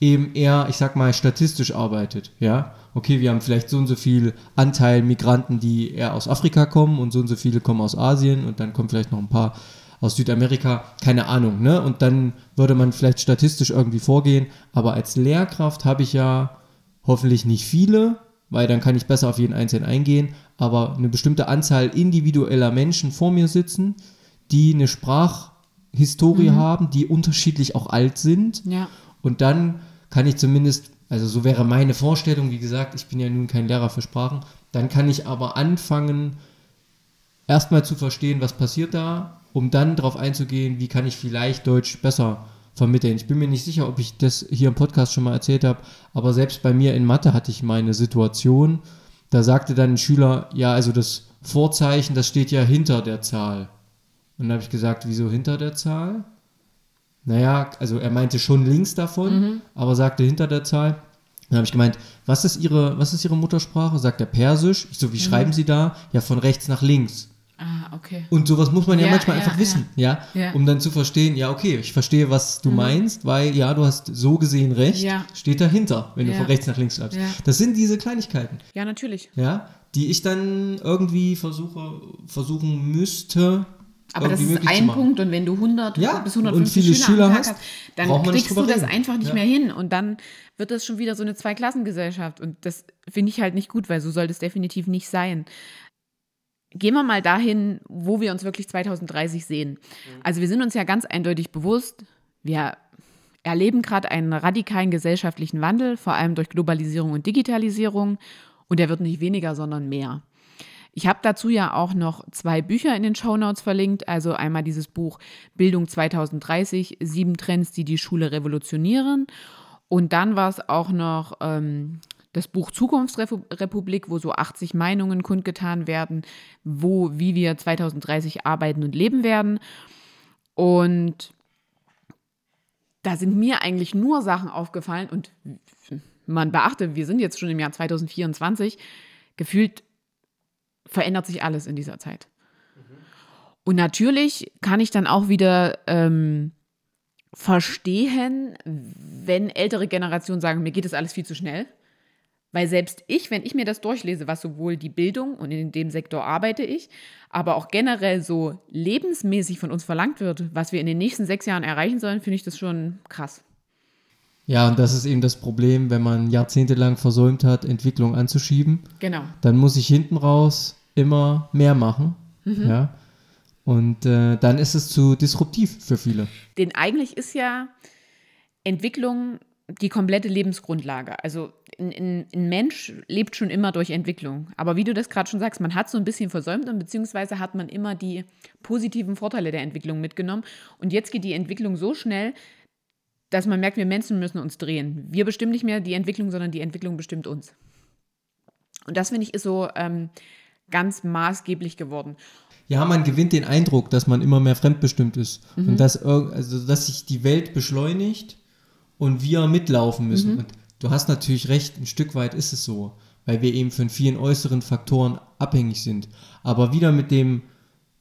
S3: eben eher, ich sag mal, statistisch arbeitet, ja. Okay, wir haben vielleicht so und so viel Anteil Migranten, die eher aus Afrika kommen und so und so viele kommen aus Asien und dann kommen vielleicht noch ein paar aus Südamerika, keine Ahnung, ne? Und dann würde man vielleicht statistisch irgendwie vorgehen, aber als Lehrkraft habe ich ja hoffentlich nicht viele, weil dann kann ich besser auf jeden Einzelnen eingehen, aber eine bestimmte Anzahl individueller Menschen vor mir sitzen, die eine Sprachhistorie haben, die unterschiedlich auch alt sind.
S2: Ja.
S3: Und dann kann ich zumindest, also so wäre meine Vorstellung, wie gesagt, ich bin ja nun kein Lehrer für Sprachen, dann kann ich aber anfangen, erstmal zu verstehen, was passiert da, um dann darauf einzugehen, wie kann ich vielleicht Deutsch besser vermitteln. Ich bin mir nicht sicher, ob ich das hier im Podcast schon mal erzählt habe, aber selbst bei mir in Mathe hatte ich meine Situation, da sagte dann ein Schüler, ja, also das Vorzeichen, das steht ja hinter der Zahl. Und dann habe ich gesagt, wieso hinter der Zahl? Naja, also er meinte schon links davon, aber sagte hinter der Zahl. Dann habe ich gemeint, was ist Ihre, was ist Ihre Muttersprache? Sagt er Persisch. Ich so, wie schreiben Sie da? Ja, von rechts nach links.
S2: Ah, okay.
S3: Und sowas muss man ja,
S2: Ja,
S3: manchmal
S2: ja,
S3: einfach wissen, ja?
S2: Ja.
S3: Um dann zu verstehen, ja, okay, ich verstehe, was du meinst, weil ja, du hast so gesehen recht,
S2: Ja.
S3: steht dahinter, wenn du von rechts nach links schreibst. Das sind diese Kleinigkeiten,
S2: Ja, natürlich.
S3: ja, die ich dann irgendwie versuche, versuchen müsste.
S2: Aber das ist ein. Punkt und wenn du 100
S3: Ja,
S2: bis
S3: und
S2: 150
S3: viele
S2: Schüler,
S3: Schüler hast,
S2: hast, dann kriegst du das
S3: reden.
S2: einfach nicht
S3: Ja.
S2: mehr hin und dann wird das schon wieder so eine Zweiklassengesellschaft und das finde ich halt nicht gut, weil so soll das definitiv nicht sein. Gehen wir mal dahin, wo wir uns wirklich 2030 sehen. Also wir sind uns ja ganz eindeutig bewusst, wir erleben gerade einen radikalen gesellschaftlichen Wandel, vor allem durch Globalisierung und Digitalisierung und der wird nicht weniger, sondern mehr. Ich habe dazu ja auch noch zwei Bücher in den Shownotes verlinkt. Also einmal dieses Buch Bildung 2030, sieben Trends, die die Schule revolutionieren. Und dann war es auch noch ähm, das Buch Zukunftsrepublik, wo so 80 Meinungen kundgetan werden, wo, wie wir 2030 arbeiten und leben werden. Und da sind mir eigentlich nur Sachen aufgefallen und man beachte, wir sind jetzt schon im Jahr 2024, gefühlt verändert sich alles in dieser Zeit. Und natürlich kann ich dann auch wieder ähm, verstehen, wenn ältere Generationen sagen, mir geht das alles viel zu schnell. Weil selbst ich, wenn ich mir das durchlese, was sowohl die Bildung und in dem Sektor arbeite ich, aber auch generell so lebensmäßig von uns verlangt wird, was wir in den nächsten sechs Jahren erreichen sollen, finde ich das schon krass.
S3: Ja, und das ist eben das Problem, wenn man jahrzehntelang versäumt hat, Entwicklung anzuschieben,
S2: Genau.
S3: dann muss ich hinten raus immer mehr machen.
S2: Mhm.
S3: Ja. Und äh, dann ist es zu disruptiv für viele.
S2: Denn eigentlich ist ja Entwicklung die komplette Lebensgrundlage. Also ein, ein, Mensch lebt schon immer durch Entwicklung. Aber wie du das gerade schon sagst, man hat so ein bisschen versäumt und beziehungsweise hat man immer die positiven Vorteile der Entwicklung mitgenommen. Und jetzt geht die Entwicklung so schnell, dass man merkt, wir Menschen müssen uns drehen. Wir bestimmen nicht mehr die Entwicklung, sondern die Entwicklung bestimmt uns. Und das, finde ich, ist so ähm, ganz maßgeblich geworden.
S3: Ja, man gewinnt den Eindruck, dass man immer mehr fremdbestimmt ist.
S2: Mhm.
S3: Und dass, also, dass sich die Welt beschleunigt und wir mitlaufen müssen.
S2: Mhm.
S3: Und du hast natürlich recht, ein Stück weit ist es so, weil wir eben von vielen äußeren Faktoren abhängig sind. Aber wieder mit dem,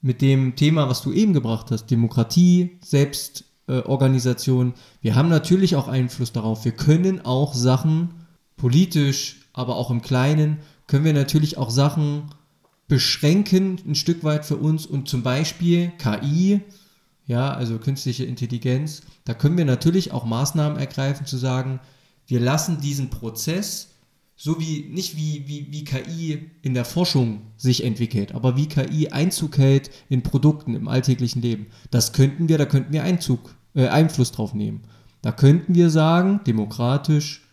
S3: mit dem Thema, was du eben gebracht hast, Demokratie, Selbstorganisation, wir haben natürlich auch Einfluss darauf. Wir können auch Sachen politisch, aber auch im Kleinen, können wir natürlich auch Sachen beschränken ein Stück weit für uns und zum Beispiel KI, ja, also künstliche Intelligenz, da können wir natürlich auch Maßnahmen ergreifen, zu sagen, wir lassen diesen Prozess, so wie, nicht wie, wie, wie KI in der Forschung sich entwickelt, aber wie KI Einzug hält in Produkten im alltäglichen Leben. Das könnten wir, da könnten wir Einzug, äh, Einfluss drauf nehmen. Da könnten wir sagen, demokratisch,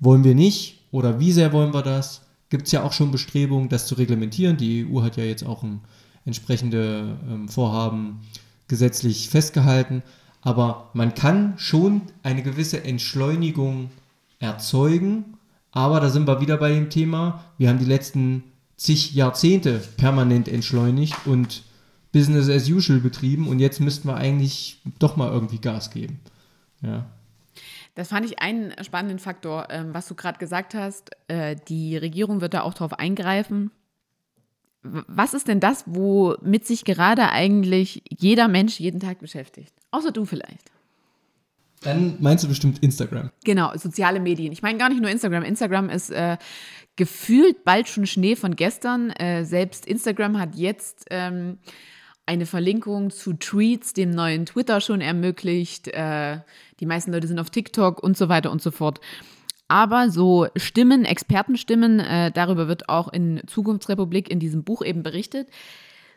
S3: wollen wir nicht oder wie sehr wollen wir das? Gibt es ja auch schon Bestrebungen, das zu reglementieren. Die EU hat ja jetzt auch ein entsprechende ähm, Vorhaben gesetzlich festgehalten. Aber man kann schon eine gewisse Entschleunigung erzeugen. Aber da sind wir wieder bei dem Thema. Wir haben die letzten zig Jahrzehnte permanent entschleunigt und Business as usual betrieben und jetzt müssten wir eigentlich doch mal irgendwie Gas geben. Ja.
S2: Das fand ich einen spannenden Faktor, ähm, was du gerade gesagt hast. Äh, die Regierung wird da auch drauf eingreifen. Was ist denn das, womit sich gerade eigentlich jeder Mensch jeden Tag beschäftigt? Außer du vielleicht.
S3: Dann meinst du bestimmt Instagram.
S2: Genau, soziale Medien. Ich meine gar nicht nur Instagram. Instagram ist äh, gefühlt bald schon Schnee von gestern. Äh, selbst Instagram hat jetzt ähm, eine Verlinkung zu Tweets, dem neuen Twitter schon ermöglicht. Äh, die meisten Leute sind auf TikTok und so weiter und so fort. Aber so Stimmen, Expertenstimmen, äh, darüber wird auch in Zukunftsrepublik in diesem Buch eben berichtet,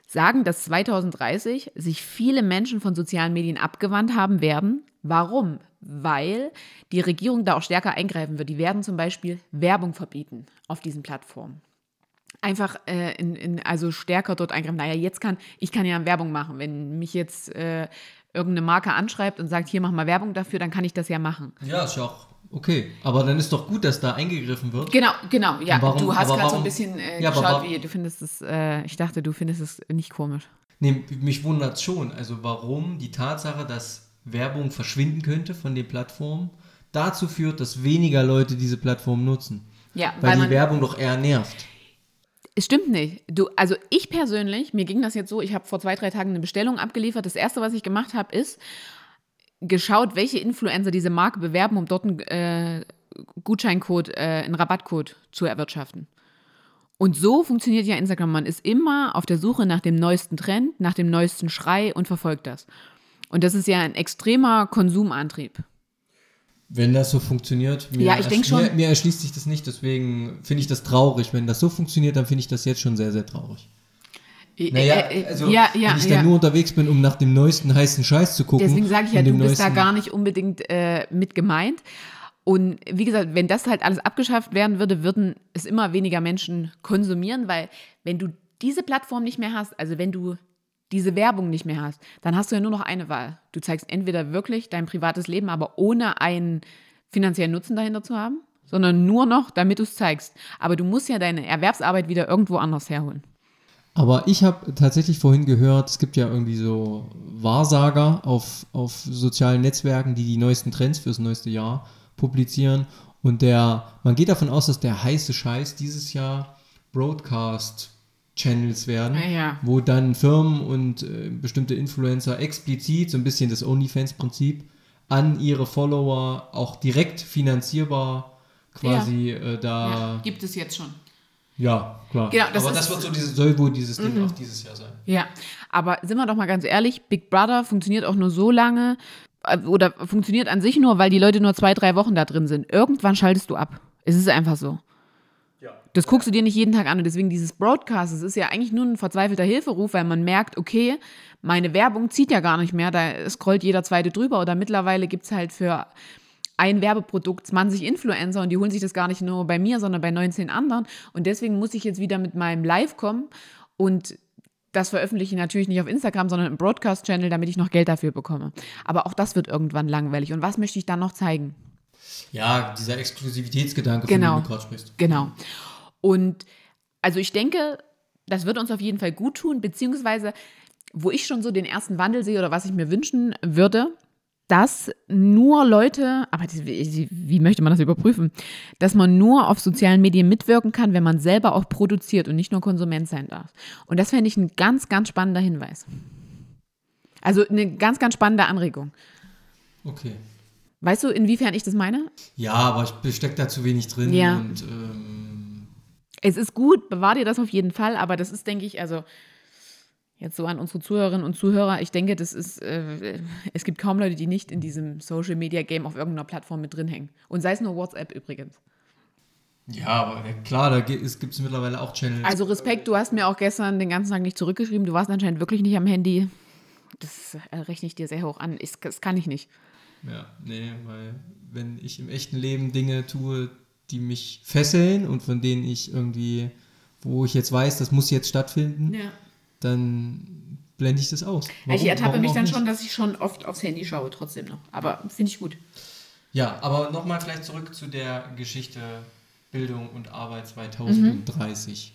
S2: sagen, dass 2030 sich viele Menschen von sozialen Medien abgewandt haben werden. Warum? Weil die Regierung da auch stärker eingreifen wird. Die werden zum Beispiel Werbung verbieten auf diesen Plattformen. Einfach äh, in, in, also stärker dort eingreifen. Naja, jetzt kann, ich kann ja Werbung machen. Wenn mich jetzt äh, irgendeine Marke anschreibt und sagt, hier mach mal Werbung dafür, dann kann ich das ja machen.
S3: Ja, ist ja auch okay. Aber dann ist doch gut, dass da eingegriffen wird.
S2: Genau, genau, ja.
S3: Warum-
S2: du hast gerade so ein bisschen äh,
S3: Ja,
S2: geschaut,
S3: warum-
S2: wie du findest es, äh, ich dachte, du findest es nicht komisch.
S3: Nee, mich wundert schon. Also warum die Tatsache, dass Werbung verschwinden könnte von den Plattformen, dazu führt, dass weniger Leute diese Plattform nutzen.
S2: Ja,
S3: Weil,
S2: weil
S3: die
S2: man-
S3: Werbung doch eher nervt.
S2: Es stimmt nicht. Du, also ich persönlich, mir ging das jetzt so, ich habe vor zwei, drei Tagen eine Bestellung abgeliefert. Das erste, was ich gemacht habe, ist geschaut, welche Influencer diese Marke bewerben, um dort einen äh, Gutscheincode, äh, einen Rabattcode zu erwirtschaften. Und so funktioniert ja Instagram. Man ist immer auf der Suche nach dem neuesten Trend, nach dem neuesten Schrei und verfolgt das. Und das ist ja ein extremer Konsumantrieb.
S3: Wenn das so funktioniert, mir,
S2: Ja, ich denk schon.
S3: Mir, mir erschließt sich das nicht, deswegen finde ich das traurig. Wenn das so funktioniert, dann finde ich das jetzt schon sehr, sehr traurig. Naja,
S2: Äh, äh,
S3: also
S2: ja, ja,
S3: wenn ich
S2: ja.
S3: dann nur unterwegs bin, um nach dem neuesten heißen Scheiß zu gucken.
S2: Deswegen sage ich ja, du bist da gar nicht unbedingt äh, mit gemeint. Und wie gesagt, wenn das halt alles abgeschafft werden würde, würden es immer weniger Menschen konsumieren, weil wenn du diese Plattform nicht mehr hast, also wenn du diese Werbung nicht mehr hast, dann hast du ja nur noch eine Wahl. Du zeigst entweder wirklich dein privates Leben, aber ohne einen finanziellen Nutzen dahinter zu haben, sondern nur noch, damit du es zeigst. Aber du musst ja deine Erwerbsarbeit wieder irgendwo anders herholen.
S3: Aber ich habe tatsächlich vorhin gehört, es gibt ja irgendwie so Wahrsager auf, auf sozialen Netzwerken, die die neuesten Trends fürs neueste Jahr publizieren. Und der, man geht davon aus, dass der heiße Scheiß dieses Jahr Broadcast-Channels werden,
S2: Ah, ja.
S3: wo dann Firmen und äh, bestimmte Influencer explizit so ein bisschen das OnlyFans-Prinzip an ihre Follower auch direkt finanzierbar quasi äh, da.
S2: gibt es jetzt schon.
S3: Ja, klar.
S2: Genau, das
S3: Aber das wird so dieses, soll wohl dieses Ding auch dieses Jahr sein.
S2: Ja, aber sind wir doch mal ganz ehrlich, Big Brother funktioniert auch nur so lange äh, oder funktioniert an sich nur, weil die Leute nur zwei, drei Wochen da drin sind. Irgendwann schaltest du ab. Es ist einfach so. Das guckst du dir nicht jeden Tag an und deswegen dieses Broadcast, es ist ja eigentlich nur ein verzweifelter Hilferuf, weil man merkt, okay, meine Werbung zieht ja gar nicht mehr, da scrollt jeder zweite drüber oder mittlerweile gibt es halt für ein Werbeprodukt 20 Influencer und die holen sich das gar nicht nur bei mir, sondern bei 19 anderen und deswegen muss ich jetzt wieder mit meinem Live kommen und das veröffentliche ich natürlich nicht auf Instagram, sondern im Broadcast-Channel, damit ich noch Geld dafür bekomme. Aber auch das wird irgendwann langweilig. Und was möchte ich dann noch zeigen?
S3: Ja, dieser Exklusivitätsgedanke,
S2: Genau.
S3: von dem du gerade sprichst.
S2: Genau. Und also ich denke, das wird uns auf jeden Fall gut tun, beziehungsweise wo ich schon so den ersten Wandel sehe oder was ich mir wünschen würde, dass nur Leute, aber wie möchte man das überprüfen, dass man nur auf sozialen Medien mitwirken kann, wenn man selber auch produziert und nicht nur Konsument sein darf. Und das fände ich ein ganz, ganz spannender Hinweis. Also eine ganz, ganz spannende Anregung.
S3: Okay.
S2: Weißt du, inwiefern ich das meine?
S3: Ja, aber ich stecke da zu wenig drin
S2: Ja.
S3: und ähm,
S2: Es ist gut, bewahr dir das auf jeden Fall, aber das ist, denke ich, also jetzt so an unsere Zuhörerinnen und Zuhörer, ich denke, das ist, äh, es gibt kaum Leute, die nicht in diesem Social Media Game auf irgendeiner Plattform mit drin hängen. Und sei es nur WhatsApp übrigens.
S3: ja, aber klar, da gibt es mittlerweile auch Channels.
S2: Also Respekt, du hast mir auch gestern den ganzen Tag nicht zurückgeschrieben, du warst anscheinend wirklich nicht am Handy. Das äh, rechne ich dir sehr hoch an. Ich, das kann ich nicht.
S3: Ja, nee, weil wenn ich im echten Leben Dinge tue, die mich fesseln und von denen ich irgendwie, wo ich jetzt weiß, das muss jetzt stattfinden,
S2: Ja.
S3: Dann blende ich das aus.
S2: ich
S3: Warum-
S2: ertappe
S3: warum
S2: mich dann
S3: nicht?
S2: schon, dass ich schon oft aufs Handy schaue, trotzdem noch. Aber finde ich gut.
S3: Ja, aber nochmal vielleicht zurück zu der Geschichte Bildung und Arbeit 2030.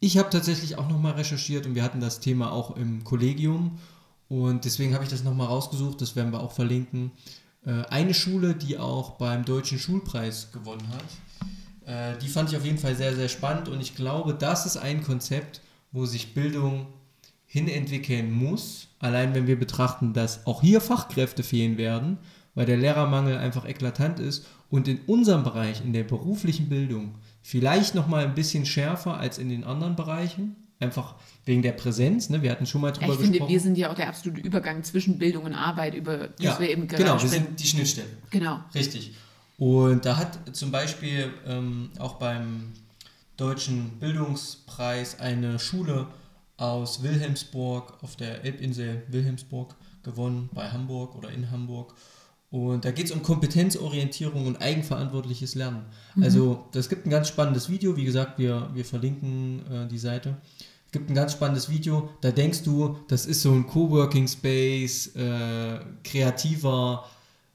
S3: Ich habe tatsächlich auch nochmal recherchiert und wir hatten das Thema auch im Kollegium und deswegen habe ich das nochmal rausgesucht, das werden wir auch verlinken. Äh, Eine Schule, die auch beim Deutschen Schulpreis gewonnen hat, äh, die fand ich auf jeden Fall sehr, sehr spannend und ich glaube, das ist ein Konzept, wo sich Bildung hinentwickeln muss. Allein wenn wir betrachten, dass auch hier Fachkräfte fehlen werden, weil der Lehrermangel einfach eklatant ist und in unserem Bereich, in der beruflichen Bildung, vielleicht nochmal ein bisschen schärfer als in den anderen Bereichen. Einfach wegen der Präsenz. Ne? Wir hatten schon mal drüber
S2: ich finde,
S3: gesprochen.
S2: wir sind ja auch der absolute Übergang zwischen Bildung und Arbeit, über das
S3: ja,
S2: wir eben gerade
S3: genau, wir sind die Schnittstelle.
S2: Genau.
S3: Richtig. Und da hat zum Beispiel ähm, auch beim Deutschen Bildungspreis eine Schule aus Wilhelmsburg auf der Elbinsel Wilhelmsburg gewonnen, bei Hamburg oder in Hamburg. Und da geht es um Kompetenzorientierung und eigenverantwortliches Lernen. Also, das gibt ein ganz spannendes Video. Wie gesagt, wir, wir verlinken äh, die Seite. Es gibt ein ganz spannendes Video. Da denkst du, das ist so ein Coworking Space, äh, kreativer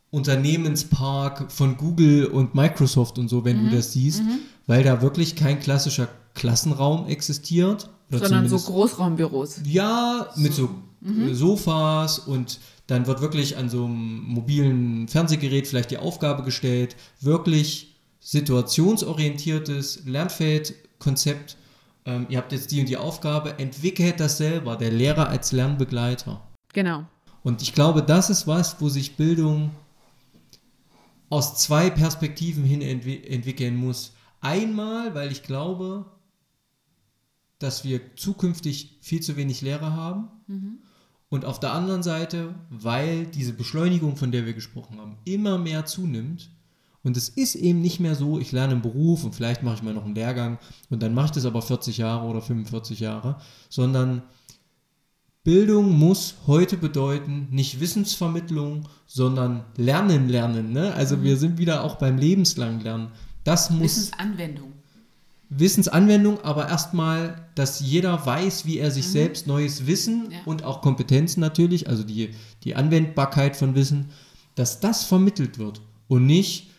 S3: Unternehmenspark von Google und Microsoft und so, wenn du das siehst, weil da wirklich kein klassischer Klassenraum existiert.
S2: Sondern so Großraumbüros.
S3: ja, mit so äh, Sofas und dann wird wirklich an so einem mobilen Fernsehgerät vielleicht die Aufgabe gestellt, wirklich situationsorientiertes Lernfeldkonzept. Ähm, ihr habt jetzt die und die Aufgabe, entwickelt das selber, der Lehrer als Lernbegleiter.
S2: Genau.
S3: Und ich glaube, das ist was, wo sich Bildung aus zwei Perspektiven hin entwi entwickeln muss. Einmal, weil ich glaube, dass wir zukünftig viel zu wenig Lehrer haben. Und auf der anderen Seite, weil diese Beschleunigung, von der wir gesprochen haben, immer mehr zunimmt. Und es ist eben nicht mehr so, ich lerne einen Beruf und vielleicht mache ich mal noch einen Lehrgang und dann mache ich das aber 40 Jahre oder 45 Jahre, sondern Bildung muss heute bedeuten, nicht Wissensvermittlung, sondern Lernen, Lernen. Ne? Also wir sind wieder auch beim lebenslangen Lernen. Das muss
S2: Wissensanwendung.
S3: Wissensanwendung, aber erstmal, dass jeder weiß, wie er sich selbst neues Wissen
S2: Ja.
S3: und auch Kompetenzen natürlich, also die, die Anwendbarkeit von Wissen, dass das vermittelt wird und nicht,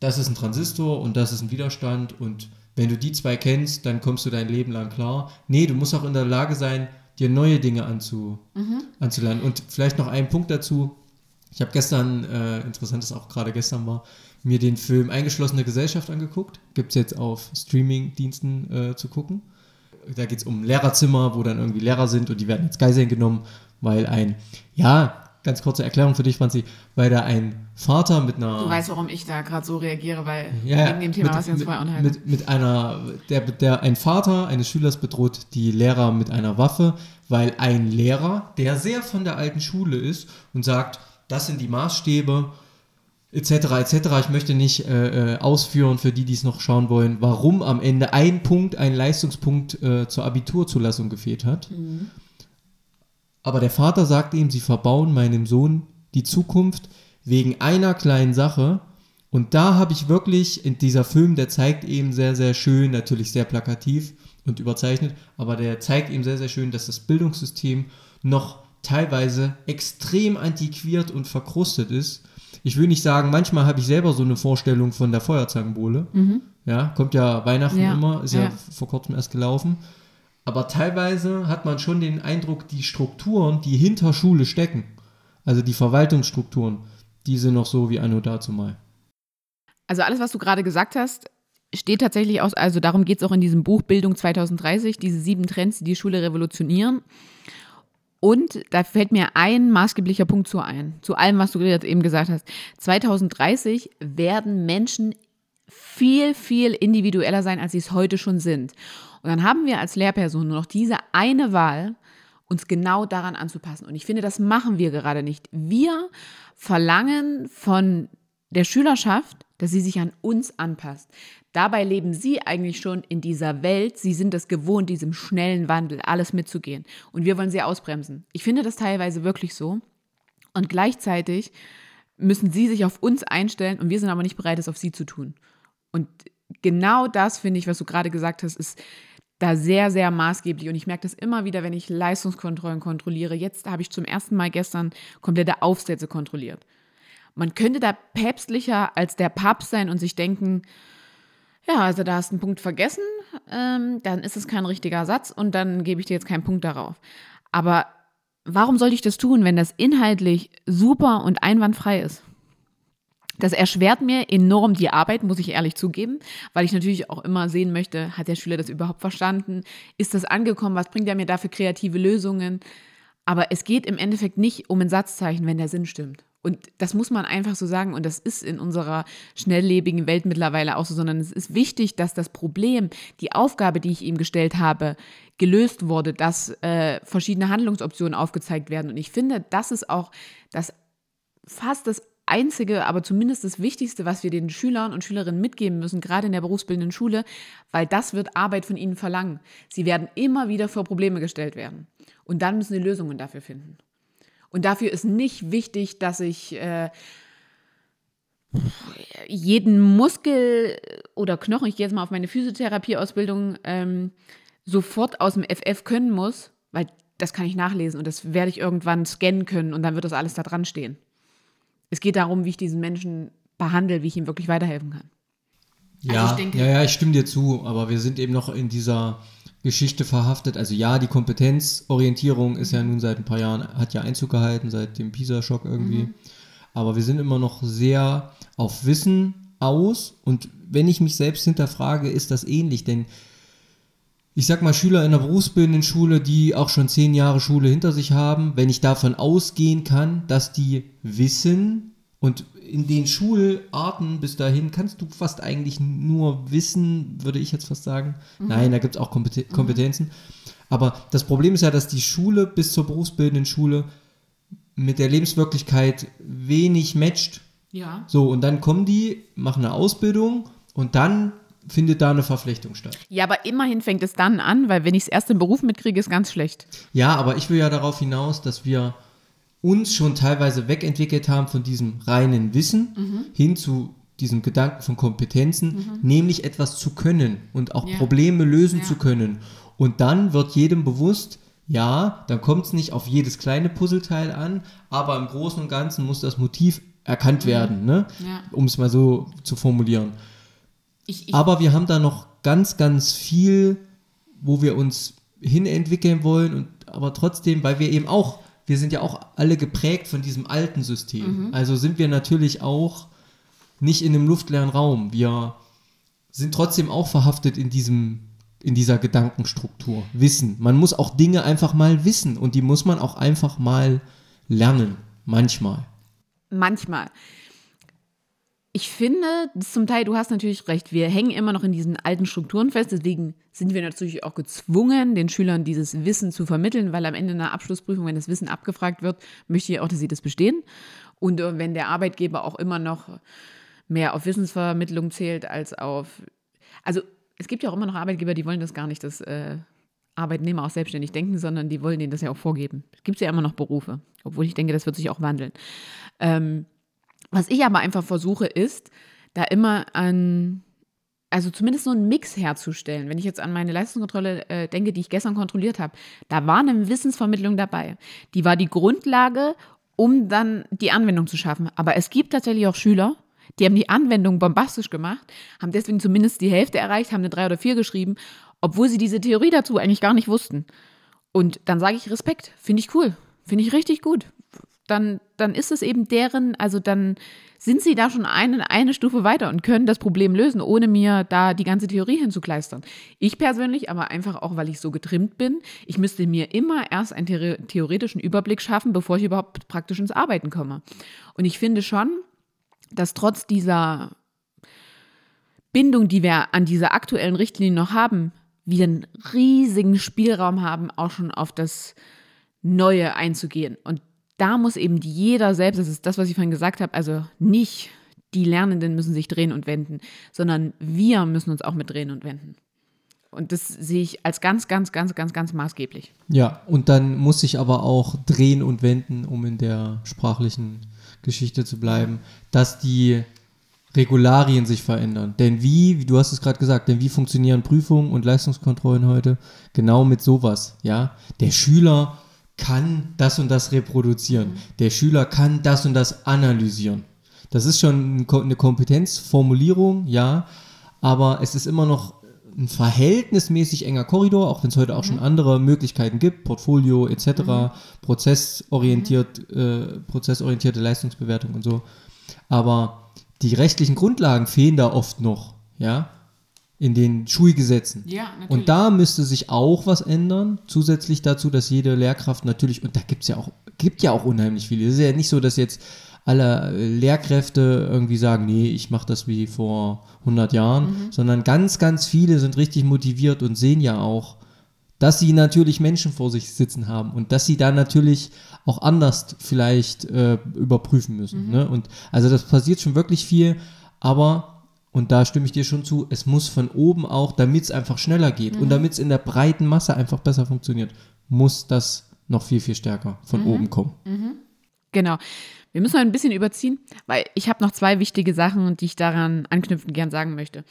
S3: das ist ein Transistor und das ist ein Widerstand und wenn du die zwei kennst, dann kommst du dein Leben lang klar. Nee, du musst auch in der Lage sein, dir neue Dinge anzu, anzulernen. Und vielleicht noch ein Punkt dazu. Ich habe gestern, äh, interessant ist auch gerade gestern war, mir den Film Eingeschlossene Gesellschaft angeguckt. Gibt es jetzt auf Streaming-Diensten äh, zu gucken. Da geht es um Lehrerzimmer, wo dann irgendwie Lehrer sind und die werden jetzt Geiseln genommen, weil ein, ja, ganz kurze Erklärung für dich, Franzi, weil da ein Vater mit einer.
S2: Du weißt, warum ich da gerade so reagiere, weil
S3: Ja,
S2: wegen dem Thema, was wir uns vorher unterhalten.
S3: mit, mit einer, der, der, ein Vater eines Schülers bedroht die Lehrer mit einer Waffe, weil ein Lehrer, der sehr von der alten Schule ist und sagt, das sind die Maßstäbe, etc., etc., ich möchte nicht äh, äh, ausführen für die, die es noch schauen wollen, warum am Ende ein Punkt, ein Leistungspunkt äh, zur Abiturzulassung gefehlt hat. Aber der Vater sagt ihm, sie verbauen meinem Sohn die Zukunft wegen einer kleinen Sache. Und da habe ich wirklich, in dieser Film, der zeigt eben sehr, sehr schön, natürlich sehr plakativ und überzeichnet, aber der zeigt eben sehr, sehr schön, dass das Bildungssystem noch teilweise extrem antiquiert und verkrustet ist. Ich will nicht sagen, manchmal habe ich selber so eine Vorstellung von der Feuerzangenbowle. Ja, kommt ja Weihnachten
S2: Ja,
S3: immer, ist ja,
S2: ja.
S3: vor kurzem erst gelaufen. Aber teilweise hat man schon den Eindruck, die Strukturen, die hinter Schule stecken, also die Verwaltungsstrukturen, die sind noch so wie anno dazu mal.
S2: Also alles, was du gerade gesagt hast, steht tatsächlich aus, also darum geht es auch in diesem Buch Bildung 2030, diese sieben Trends, die die Schule revolutionieren. Und da fällt mir ein maßgeblicher Punkt zu ein, zu allem, was du jetzt eben gesagt hast. 2030 werden Menschen viel, viel individueller sein, als sie es heute schon sind. Und dann haben wir als Lehrperson nur noch diese eine Wahl, uns genau daran anzupassen. Und ich finde, das machen wir gerade nicht. Wir verlangen von der Schülerschaft, dass sie sich an uns anpasst. Dabei leben sie eigentlich schon in dieser Welt. Sie sind es gewohnt, diesem schnellen Wandel, alles mitzugehen. Und wir wollen sie ausbremsen. Ich finde das teilweise wirklich so. Und gleichzeitig müssen sie sich auf uns einstellen und wir sind aber nicht bereit, es auf sie zu tun. Und genau das, finde ich, was du gerade gesagt hast, ist da sehr, sehr maßgeblich. Und ich merke das immer wieder, wenn ich Leistungskontrollen kontrolliere. Jetzt habe ich zum ersten Mal gestern komplette Aufsätze kontrolliert. Man könnte da päpstlicher als der Papst sein und sich denken, ja, also da hast du einen Punkt vergessen, ähm, dann ist es kein richtiger Satz und dann gebe ich dir jetzt keinen Punkt darauf. Aber warum sollte ich das tun, wenn das inhaltlich super und einwandfrei ist? Das erschwert mir enorm die Arbeit, muss ich ehrlich zugeben, weil ich natürlich auch immer sehen möchte, hat der Schüler das überhaupt verstanden? Ist das angekommen? Was bringt er mir da für kreative Lösungen? Aber es geht im Endeffekt nicht um ein Satzzeichen, wenn der Sinn stimmt. Und das muss man einfach so sagen. Und das ist in unserer schnelllebigen Welt mittlerweile auch so, sondern es ist wichtig, dass das Problem, die Aufgabe, die ich ihm gestellt habe, gelöst wurde, dass äh, verschiedene Handlungsoptionen aufgezeigt werden. Und ich finde, das ist auch das fast das einzige, aber zumindest das Wichtigste, was wir den Schülern und Schülerinnen mitgeben müssen, gerade in der berufsbildenden Schule, weil das wird Arbeit von ihnen verlangen. Sie werden immer wieder vor Probleme gestellt werden. Und dann müssen sie Lösungen dafür finden. Und dafür ist nicht wichtig, dass ich äh, jeden Muskel oder Knochen, ich gehe jetzt mal auf meine Physiotherapieausbildung, ähm, sofort aus dem FF können muss, weil das kann ich nachlesen und das werde ich irgendwann scannen können und dann wird das alles da dran stehen. Es geht darum, wie ich diesen Menschen behandle, wie ich ihm wirklich weiterhelfen kann.
S3: Ja, also denke, ja, ja, ich stimme dir zu, aber wir sind eben noch in dieser Geschichte verhaftet. Also ja, die Kompetenzorientierung ist ja nun seit ein paar Jahren, hat ja Einzug gehalten, seit dem PISA-Schock irgendwie. Mhm. Aber wir sind immer noch sehr auf Wissen aus. Und wenn ich mich selbst hinterfrage, ist das ähnlich. Denn ich sag mal, Schüler in der berufsbildenden Schule, die auch schon zehn Jahre Schule hinter sich haben, wenn ich davon ausgehen kann, dass die wissen und in den Schularten bis dahin kannst du fast eigentlich nur wissen, würde ich jetzt fast sagen. Mhm. Nein, da gibt es auch Kompeten mhm. Kompetenzen. Aber das Problem ist ja, dass die Schule bis zur berufsbildenden Schule mit der Lebenswirklichkeit wenig matcht.
S2: Ja.
S3: So, und dann kommen die, machen eine Ausbildung und dann findet da eine Verflechtung statt.
S2: Ja, aber immerhin fängt es dann an, weil wenn ich es erst im Beruf mitkriege, ist ganz schlecht.
S3: Ja, aber ich will ja darauf hinaus, dass wir uns schon teilweise wegentwickelt haben von diesem reinen Wissen mhm. hin zu diesem Gedanken von Kompetenzen, mhm. nämlich etwas zu können und auch ja. Probleme lösen ja. zu können. Und dann wird jedem bewusst, ja, dann kommt es nicht auf jedes kleine Puzzleteil an, aber im Großen und Ganzen muss das Motiv erkannt mhm. werden, ne? Ja. um es mal so zu formulieren. Ich, ich aber wir haben da noch ganz, ganz viel, wo wir uns hinentwickeln wollen und aber trotzdem, weil wir eben auch wir sind ja auch alle geprägt von diesem alten System. Mhm. Also sind wir natürlich auch nicht in einem luftleeren Raum. Wir sind trotzdem auch verhaftet in diesem in dieser Gedankenstruktur. Wissen. Man muss auch Dinge einfach mal wissen und die muss man auch einfach mal lernen. Manchmal.
S2: Manchmal ich finde, zum Teil, du hast natürlich recht, wir hängen immer noch in diesen alten Strukturen fest, deswegen sind wir natürlich auch gezwungen, den Schülern dieses Wissen zu vermitteln, weil am Ende einer Abschlussprüfung, wenn das Wissen abgefragt wird, möchte ich auch, dass sie das bestehen. Und äh, wenn der Arbeitgeber auch immer noch mehr auf Wissensvermittlung zählt als auf, also es gibt ja auch immer noch Arbeitgeber, die wollen das gar nicht, dass äh, Arbeitnehmer auch selbstständig denken, sondern die wollen denen das ja auch vorgeben. Es gibt ja immer noch Berufe, obwohl ich denke, das wird sich auch wandeln. Ähm, was ich aber einfach versuche, ist, da immer an, also zumindest so einen Mix herzustellen. Wenn ich jetzt an meine Leistungskontrolle äh, denke, die ich gestern kontrolliert habe, da war eine Wissensvermittlung dabei. Die war die Grundlage, um dann die Anwendung zu schaffen. Aber es gibt tatsächlich auch Schüler, die haben die Anwendung bombastisch gemacht, haben deswegen zumindest die Hälfte erreicht, haben eine 3 oder 4 geschrieben, obwohl sie diese Theorie dazu eigentlich gar nicht wussten. Und dann sage ich Respekt, finde ich cool, finde ich richtig gut dann, dann ist es eben deren, also dann sind sie da schon eine, eine Stufe weiter und können das Problem lösen, ohne mir da die ganze Theorie hinzukleistern. Ich persönlich, aber einfach auch, weil ich so getrimmt bin, ich müsste mir immer erst einen theoretischen Überblick schaffen, bevor ich überhaupt praktisch ins Arbeiten komme. Und ich finde schon, dass trotz dieser Bindung, die wir an dieser aktuellen Richtlinie noch haben, wir einen riesigen Spielraum haben, auch schon auf das Neue einzugehen. Und da muss eben jeder selbst, das ist das, was ich vorhin gesagt habe, also nicht die Lernenden müssen sich drehen und wenden, sondern wir müssen uns auch mit drehen und wenden. Und das sehe ich als ganz, ganz, ganz, ganz, ganz maßgeblich.
S3: Ja, und dann muss ich aber auch drehen und wenden, um in der sprachlichen Geschichte zu bleiben, dass die Regularien sich verändern. Denn wie, wie du hast es gerade gesagt, denn wie funktionieren Prüfungen und Leistungskontrollen heute? Genau mit sowas, ja. Der Schüler kann das und das reproduzieren. Mhm. Der Schüler kann das und das analysieren. Das ist schon eine Kompetenzformulierung, ja, aber es ist immer noch ein verhältnismäßig enger Korridor, auch wenn es heute auch mhm. schon andere Möglichkeiten gibt, Portfolio etc., mhm. prozessorientiert, mhm. äh, prozessorientierte Leistungsbewertung und so. Aber die rechtlichen Grundlagen fehlen da oft noch, ja, in den Schulgesetzen.
S2: Ja, natürlich.
S3: Und da müsste sich auch was ändern, zusätzlich dazu, dass jede Lehrkraft natürlich, und da gibt es ja auch, gibt ja auch unheimlich viele. Es ist ja nicht so, dass jetzt alle Lehrkräfte irgendwie sagen, nee, ich mache das wie vor 100 Jahren, mhm. sondern ganz, ganz viele sind richtig motiviert und sehen ja auch, dass sie natürlich Menschen vor sich sitzen haben und dass sie da natürlich auch anders vielleicht äh, überprüfen müssen. Mhm. Ne? Und also das passiert schon wirklich viel, aber und da stimme ich dir schon zu, es muss von oben auch, damit es einfach schneller geht mhm. und damit es in der breiten Masse einfach besser funktioniert, muss das noch viel, viel stärker von mhm. oben kommen.
S2: Mhm. Genau. Wir müssen ein bisschen überziehen, weil ich habe noch zwei wichtige Sachen, die ich daran anknüpfen gern sagen möchte.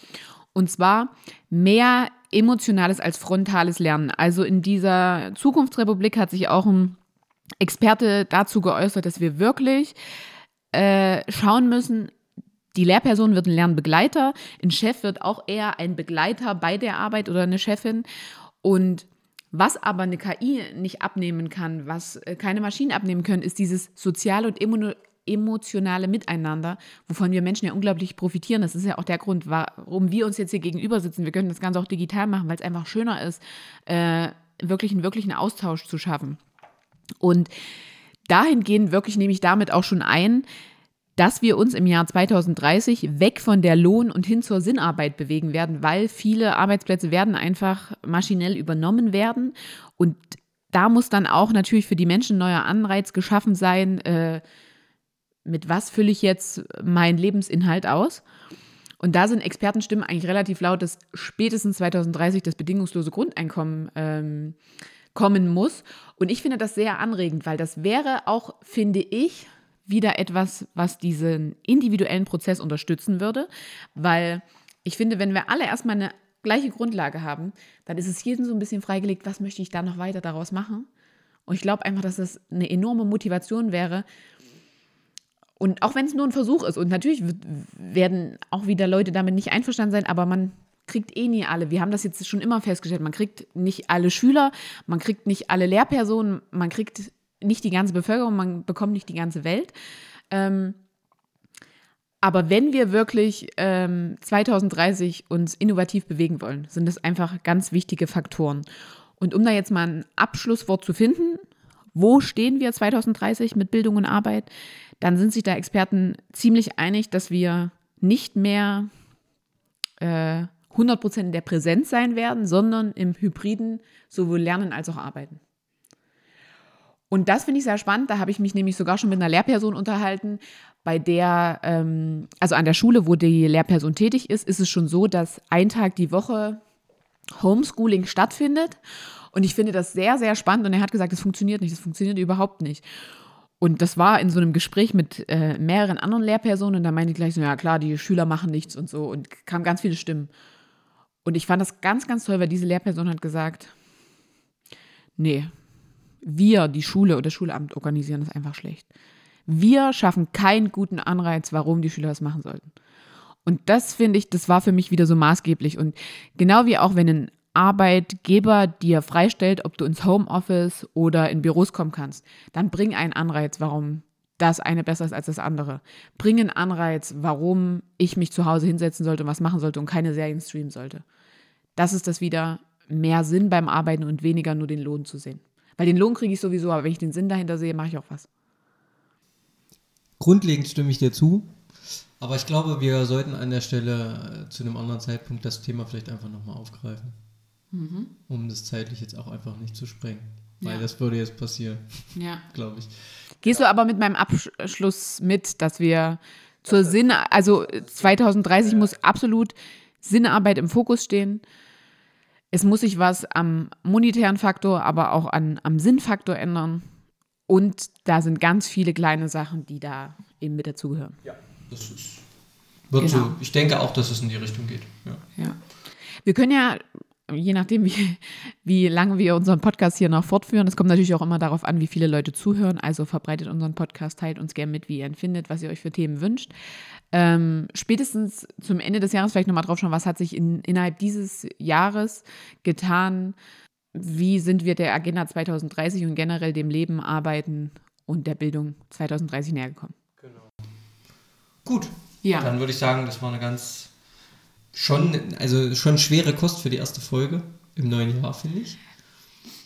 S2: Und zwar mehr emotionales als frontales Lernen. Also in dieser Zukunftsrepublik hat sich auch ein Experte dazu geäußert, dass wir wirklich äh, schauen müssen, die Lehrperson wird ein Lernbegleiter, ein Chef wird auch eher ein Begleiter bei der Arbeit oder eine Chefin. Und was aber eine KI nicht abnehmen kann, was äh, keine Maschinen abnehmen können, ist dieses soziale und emotionale Miteinander, wovon wir Menschen ja unglaublich profitieren. Das ist ja auch der Grund, warum wir uns jetzt hier gegenüber sitzen. Wir können das Ganze auch digital machen, weil es einfach schöner ist, äh, wirklich einen wirklichen Austausch zu schaffen. Und dahingehend wirklich nehme ich damit auch schon ein, dass wir uns im Jahr 2030 weg von der Lohn- und hin zur Sinnarbeit bewegen werden, weil viele Arbeitsplätze werden einfach maschinell übernommen werden. Und da muss dann auch natürlich für die Menschen neuer Anreiz geschaffen sein, äh, mit was fülle ich jetzt meinen Lebensinhalt aus. Und da sind Expertenstimmen eigentlich relativ laut, dass spätestens 2030 das bedingungslose Grundeinkommen ähm, kommen muss. Und ich finde das sehr anregend, weil das wäre auch, finde ich, wieder etwas, was diesen individuellen Prozess unterstützen würde, weil ich finde, wenn wir alle erstmal eine gleiche Grundlage haben, dann ist es jedem so ein bisschen freigelegt, was möchte ich da noch weiter daraus machen. Und ich glaube einfach, dass das eine enorme Motivation wäre. Und auch wenn es nur ein Versuch ist, und natürlich werden auch wieder Leute damit nicht einverstanden sein, aber man kriegt eh nie alle. Wir haben das jetzt schon immer festgestellt. Man kriegt nicht alle Schüler, man kriegt nicht alle Lehrpersonen, man kriegt nicht die ganze Bevölkerung, man bekommt nicht die ganze Welt. Ähm, aber wenn wir wirklich ähm, 2030 uns innovativ bewegen wollen, sind das einfach ganz wichtige Faktoren. Und um da jetzt mal ein Abschlusswort zu finden, wo stehen wir 2030 mit Bildung und Arbeit, dann sind sich da Experten ziemlich einig, dass wir nicht mehr äh, 100% in der Präsenz sein werden, sondern im Hybriden sowohl Lernen als auch Arbeiten. Und das finde ich sehr spannend. Da habe ich mich nämlich sogar schon mit einer Lehrperson unterhalten, bei der, ähm, also an der Schule, wo die Lehrperson tätig ist, ist es schon so, dass ein Tag die Woche Homeschooling stattfindet. Und ich finde das sehr, sehr spannend. Und er hat gesagt, das funktioniert nicht, das funktioniert überhaupt nicht. Und das war in so einem Gespräch mit äh, mehreren anderen Lehrpersonen. Und da meinte ich gleich so, ja klar, die Schüler machen nichts und so. Und kamen ganz viele Stimmen. Und ich fand das ganz, ganz toll, weil diese Lehrperson hat gesagt, nee, wir, die Schule oder das Schulamt organisieren das einfach schlecht. Wir schaffen keinen guten Anreiz, warum die Schüler das machen sollten. Und das finde ich, das war für mich wieder so maßgeblich. Und genau wie auch wenn ein Arbeitgeber dir freistellt, ob du ins Homeoffice oder in Büros kommen kannst, dann bring einen Anreiz, warum das eine besser ist als das andere. Bring einen Anreiz, warum ich mich zu Hause hinsetzen sollte und was machen sollte und keine Serien streamen sollte. Das ist das wieder mehr Sinn beim Arbeiten und weniger nur den Lohn zu sehen. Weil den Lohn kriege ich sowieso, aber wenn ich den Sinn dahinter sehe, mache ich auch was.
S3: Grundlegend stimme ich dir zu. Aber ich glaube, wir sollten an der Stelle äh, zu einem anderen Zeitpunkt das Thema vielleicht einfach nochmal aufgreifen. Mhm. Um das zeitlich jetzt auch einfach nicht zu sprengen. Weil ja. das würde jetzt passieren.
S2: Ja.
S3: glaube ich.
S2: Gehst du aber mit meinem Abschluss mit, dass wir zur Sinn, also 2030 muss absolut Sinnarbeit im Fokus stehen. Es muss sich was am monetären Faktor, aber auch an, am Sinnfaktor ändern. Und da sind ganz viele kleine Sachen, die da eben mit dazugehören.
S3: Ja, das ist. Wird
S2: Genau.
S3: so. Ich denke auch, dass es in die Richtung geht. Ja.
S2: Ja. Wir können ja, je nachdem, wie, wie lange wir unseren Podcast hier noch fortführen, das kommt natürlich auch immer darauf an, wie viele Leute zuhören. Also verbreitet unseren Podcast, teilt uns gerne mit, wie ihr ihn findet, was ihr euch für Themen wünscht. Ähm, spätestens zum Ende des Jahres vielleicht nochmal drauf schauen, was hat sich in, innerhalb dieses Jahres getan, wie sind wir der Agenda 2030 und generell dem Leben, Arbeiten und der Bildung 2030 näher gekommen.
S3: Gut.
S2: Ja.
S3: Dann würde ich sagen, das war eine ganz schon, also schon schwere Kost für die erste Folge im neuen Jahr, finde ich.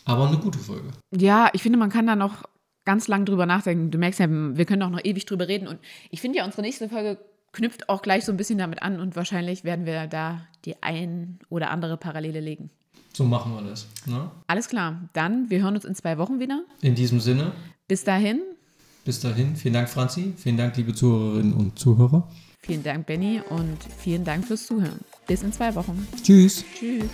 S3: Aber eine gute Folge.
S2: Ja, ich finde, man kann da noch ganz lang drüber nachdenken. Du merkst ja, wir können auch noch ewig drüber reden. Und ich finde ja, unsere nächste Folge knüpft auch gleich so ein bisschen damit an und wahrscheinlich werden wir da die ein oder andere Parallele legen.
S3: So machen wir das. Ne?
S2: Alles klar, dann, wir hören uns in zwei Wochen wieder.
S3: In diesem Sinne,
S2: Bis dahin,
S3: bis dahin, vielen Dank, Franzi. Vielen Dank, liebe Zuhörerinnen und Zuhörer.
S2: vielen Dank, Benny, und vielen Dank fürs Zuhören. Bis in zwei Wochen.
S3: Tschüss.
S2: Tschüss.